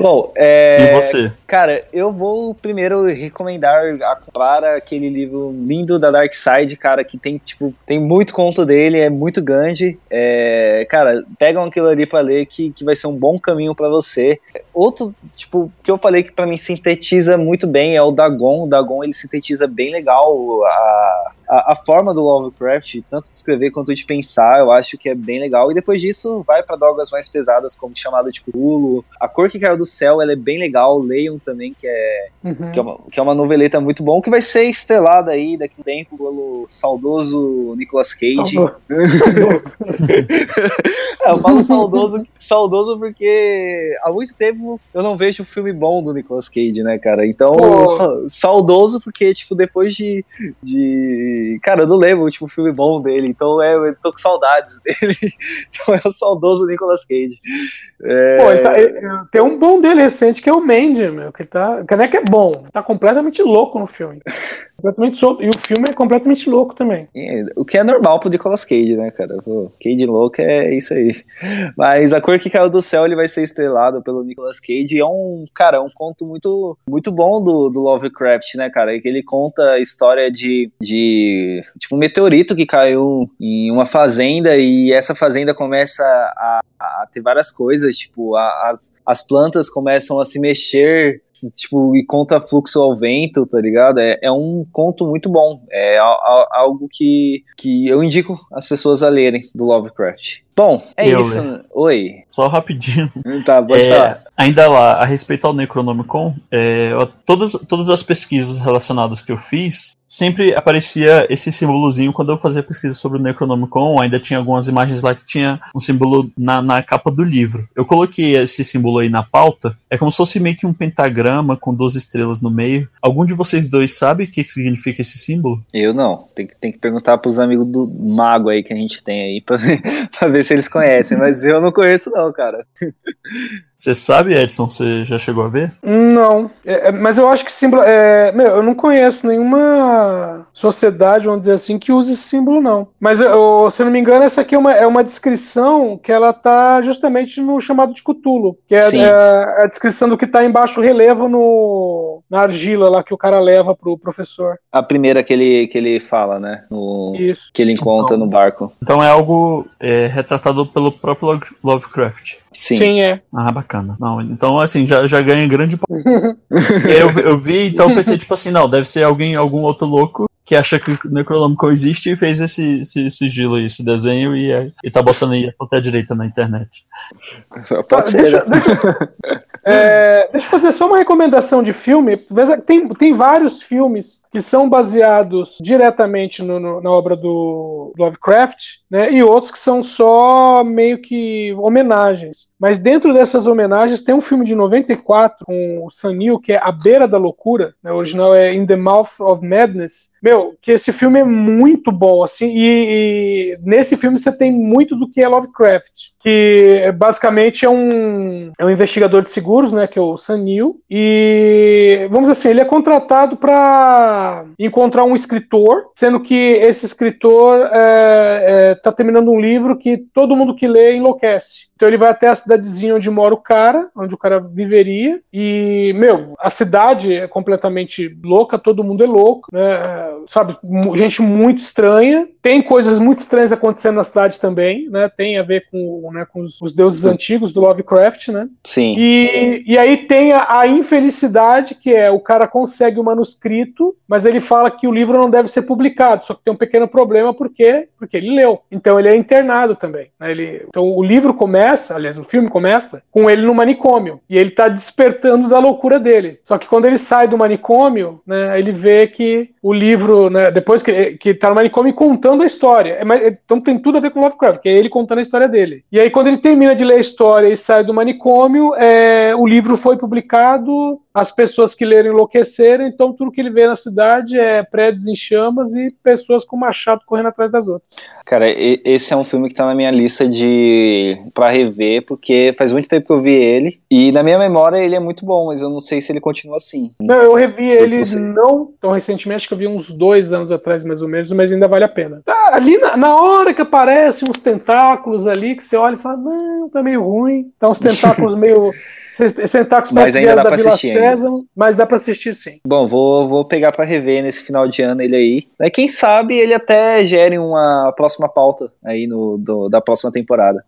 Bom, é. E você? Cara, eu vou primeiro recomendar a comprar aquele livro lindo da Dark Side, cara, que tem, tipo, tem muito conto dele, é muito grande. É, cara, pegam aquilo ali pra ler que, que vai ser um bom caminho pra você. Outro, tipo, que eu falei que pra mim sintetiza muito bem é o Dagon. O Dagon, ele sintetiza bem legal a, a, a forma do Lovecraft, tanto de escrever quanto de pensar, eu acho que é bem legal. E depois disso, vai pra drogas mais pesadas, como Chamado de Culo. A Cor que Caiu do Céu, ela é bem legal. Leiam também, que é Uhum. que é, uma, que é uma noveleta muito bom, que vai ser estrelada aí daqui a um tempo pelo saudoso Nicolas Cage. Saudoso. É, eu falo saudoso, saudoso porque há muito tempo eu não vejo um filme bom do Nicolas Cage, né, cara? Então, saudoso porque, tipo, depois de, de. Cara, eu não lembro o último filme bom dele, então é, eu tô com saudades dele. Então é o saudoso Nicolas Cage. É, Pô, tá- tem um bom dele recente que é o Mandy, meu, que tá. Que não é que é bom, tá completamente louco no filme. completamente solto. E o filme é completamente louco também. É, O que é normal pro Nicolas Cage, né, cara? Pô, Cage louco é isso aí. Mas A Cor que Caiu do Céu, ele vai ser estrelado pelo Nicolas Cage. E é um, cara, um conto muito, muito bom do, do Lovecraft, né, cara? Que ele conta a história de, de, tipo, um meteorito que caiu em uma fazenda e essa fazenda começa a, a ter várias coisas, tipo, a- as, as plantas começam a se mexer, tipo, e conta fluxo ao vento, tá ligado? É, é um conto muito bom. É a, a, algo que, que eu indico as pessoas a lerem do Lovecraft. Bom, é Eu isso. ler. Oi. Só rapidinho. Tá, pode É, falar. ainda lá, a respeito ao Necronomicon, é, todas, todas as pesquisas relacionadas que eu fiz, sempre aparecia esse símbolozinho quando eu fazia pesquisa sobre o Necronomicon, ainda tinha algumas imagens lá que tinha um símbolo na, na capa do livro. Eu coloquei esse símbolo aí na pauta, é como se fosse meio que um pentagrama com 12 estrelas no meio. Algum de vocês dois sabe o que que significa esse símbolo? Eu não. Tem, que- tem que perguntar pros amigos do mago aí que a gente tem aí pra ver, pra ver se eles conhecem. Mas eu não conheço, não, cara. Você sabe, Edson? Você já chegou a ver? Não, É, é, mas eu acho que símbolo. É, meu, eu não conheço nenhuma sociedade, vamos dizer assim, que use esse símbolo, não. Mas eu, se eu não me engano, essa aqui é uma, é uma descrição que ela tá justamente no chamado de Cthulhu, que é, é a descrição do que tá embaixo relevo no, na argila lá que o cara leva pro professor. A primeira que ele, que ele fala, né? No, Isso. que ele encontra no barco. Então é algo é, retratado pelo próprio Love- Lovecraft. Sim. Sim, é. Ah, bacana. Não, então, assim, já, já ganha grande. E aí eu, eu vi, então eu pensei, tipo assim, não, deve ser alguém, algum outro louco que acha que o Necronomicon existe e fez esse, esse sigilo aí, esse desenho e, é- e tá botando aí até a direita na internet. Pode ser. deixa, né? deixa- é, deixa eu fazer só uma recomendação de filme. Tem, tem vários filmes que são baseados diretamente no- no- na obra do Lovecraft, né? E outros que são só meio que homenagens. Mas dentro dessas homenagens tem um filme de 94 com o Sam Neill, que é A Beira da Loucura. né? O original é In the Mouth of Madness. Meu, que esse filme é muito bom, assim, e, e nesse filme você tem muito do que é Lovecraft, que é, basicamente é um, é um investigador de seguros, né, que é o Sam Neill, e vamos dizer assim, ele é contratado para encontrar um escritor, sendo que esse escritor está terminando um livro que todo mundo que lê enlouquece. Então ele vai até a cidadezinha onde mora o cara, onde o cara viveria, e, meu, a cidade é completamente louca, todo mundo é louco, né? Sabe, gente muito estranha. Tem coisas muito estranhas acontecendo na cidade também, né? Tem a ver com, né, com os, os deuses antigos do Lovecraft, né? Sim. E, e aí tem a, a infelicidade, que é o cara consegue o manuscrito, mas ele fala que o livro não deve ser publicado, só que tem um pequeno problema, por quê? Porque ele leu. Então ele é internado também. né? Ele, então o livro começa, aliás, o filme começa, com ele no manicômio. E ele tá despertando da loucura dele. Só que quando ele sai do manicômio, né, ele vê que o livro, né, depois que, que tá no manicômio contando a história. É, mas- então tem tudo a ver com Lovecraft, que é ele contando a história dele. E aí, quando ele termina de ler a história e sai do manicômio, é, o livro foi publicado, as pessoas que leram enlouqueceram, então tudo que ele vê na cidade é prédios em chamas e pessoas com machado correndo atrás das outras. Cara, esse é um filme que tá na minha lista de para rever, porque faz muito tempo que eu vi ele. E na minha memória ele é muito bom, mas eu não sei se ele continua assim. Não, eu revi se ele você- não tão recentemente, acho que eu vi uns dois anos atrás, mais ou menos, mas ainda vale a pena. Ah, ali na, na hora que aparecem uns tentáculos ali, que você olha e fala, não, tá meio ruim. Tá uns tentáculos meio. Esses tentáculos Mas parecem ainda que dá da pra Vila assistir ainda. Sésamo, mas dá pra assistir sim. Bom, vou, vou pegar pra rever nesse final de ano ele aí. Né, Quem sabe ele até gere uma próxima pauta aí no, do- da próxima temporada.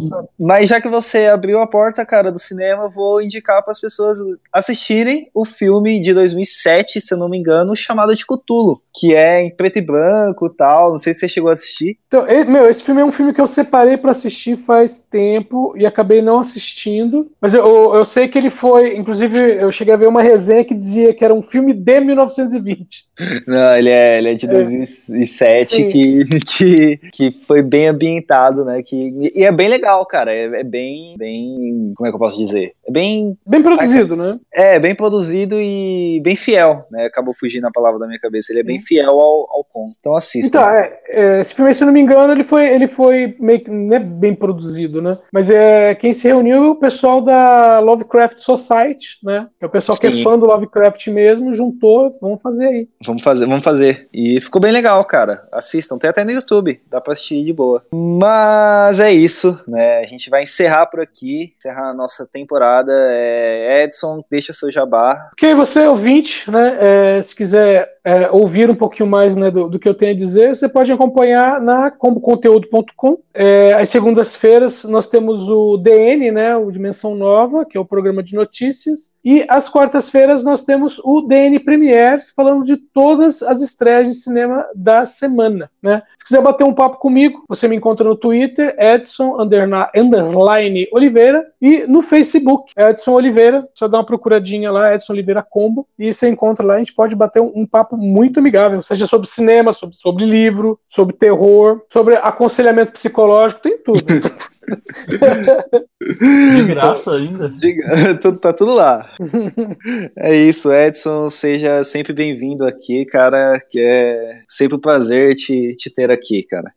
Sabe? Mas já que você abriu a porta, cara, do cinema, vou indicar para as pessoas assistirem o filme de 2007, se eu não me engano, chamado de Cthulhu, que é em preto e branco e tal. Não sei se você chegou a assistir. Então, meu, esse filme é um filme que eu separei pra assistir faz tempo e acabei não assistindo. Mas eu, eu sei que ele foi. Inclusive, eu cheguei a ver uma resenha que dizia que era um filme de 1920. Não, ele é, ele é de É. 2007, Sim. que, que, que foi bem ambientado, né? Que, e é bem legal, cara. É, é bem, bem. Como é que eu posso dizer? É bem. Bem produzido, né? É, bem produzido e bem fiel, né? Acabou fugindo a palavra da minha cabeça. Ele é bem fiel ao, ao conto. Então assista. Então, é, é, esse filme, se eu não me engano, ele foi, ele foi meio que não é bem produzido, né? Mas é quem se reuniu é o pessoal da Lovecraft Society, né? É o pessoal que Sim. é fã do Lovecraft mesmo, juntou, vamos fazer aí. Vamos fazer, vamos fazer. E ficou bem legal, cara. Assistam, tem até no YouTube, dá pra assistir de boa. Mas é isso, né? A gente vai encerrar por aqui, encerrar a nossa temporada. É, Edson, deixa seu jabá. Ok, você ouvinte, né? é, se quiser é, ouvir um pouquinho mais né, do, do que eu tenho a dizer, você pode acompanhar na comboconteúdo.com. É, às segundas-feiras nós temos o DN, né? O Dimensão Nova, que é o programa de notícias. E às quartas-feiras nós temos o DN Premiers falando de todas as estreias de cinema da semana. Né? Se quiser bater um papo comigo, você me encontra no Twitter, Edson underline Oliveira, e no Facebook, Edson Oliveira. Só dá uma procuradinha lá, Edson Oliveira Combo, e você encontra lá. A gente pode bater um, um papo muito amigável, seja sobre cinema, sobre, sobre livro, sobre terror, sobre aconselhamento psicológico, tem tudo. De graça ainda. De, tá tudo lá. É isso, Edson. Seja sempre bem-vindo aqui, cara. Que é sempre um prazer te, te ter aqui, cara.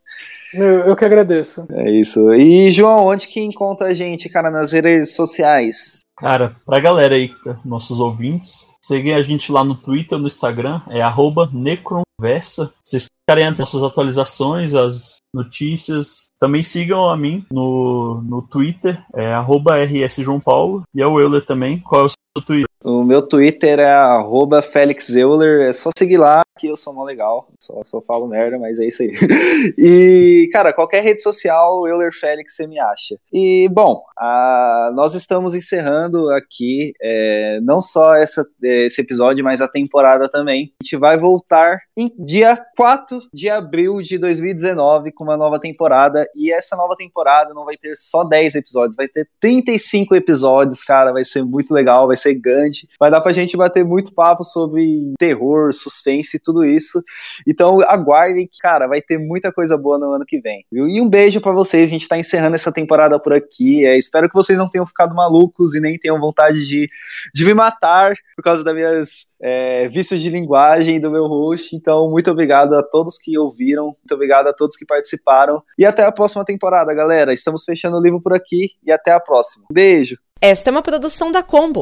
Eu, eu que agradeço. É isso. E, João, onde que encontra a gente, cara, nas redes sociais? Cara, pra galera aí, nossos ouvintes, seguem a gente lá no Twitter, no Instagram, é arroba Necronversa. Vocês ficarem as nossas atualizações, as notícias. Também sigam a mim no, no Twitter, é arroba rsjoãopaulo, e ao Euler também. Qual é o Twitter? O meu Twitter é arroba Felix Euler, é só seguir lá que eu sou mó legal, só, só falo merda, mas é isso aí. e, cara, qualquer rede social, Euler Félix, você me acha. E, bom, a, nós estamos encerrando aqui é, não só essa, esse episódio, mas a temporada também. A gente vai voltar em dia 4 de abril de 2019 com uma nova temporada, e essa nova temporada não vai ter só 10 episódios, vai ter 35 episódios, cara, vai ser muito legal, vai ser grande, vai dar pra gente bater muito papo sobre terror, suspense e tudo isso. Então aguardem cara, vai ter muita coisa boa no ano que vem. Viu? E um beijo para vocês, a gente tá encerrando essa temporada por aqui. É, espero que vocês não tenham ficado malucos e nem tenham vontade de, de me matar por causa das minhas é, vícios de linguagem do meu host. Então, muito obrigado a todos que ouviram, muito obrigado a todos que participaram. E até a próxima temporada, galera. Estamos fechando o livro por aqui e até a próxima. Beijo! Esta é uma produção da Combo.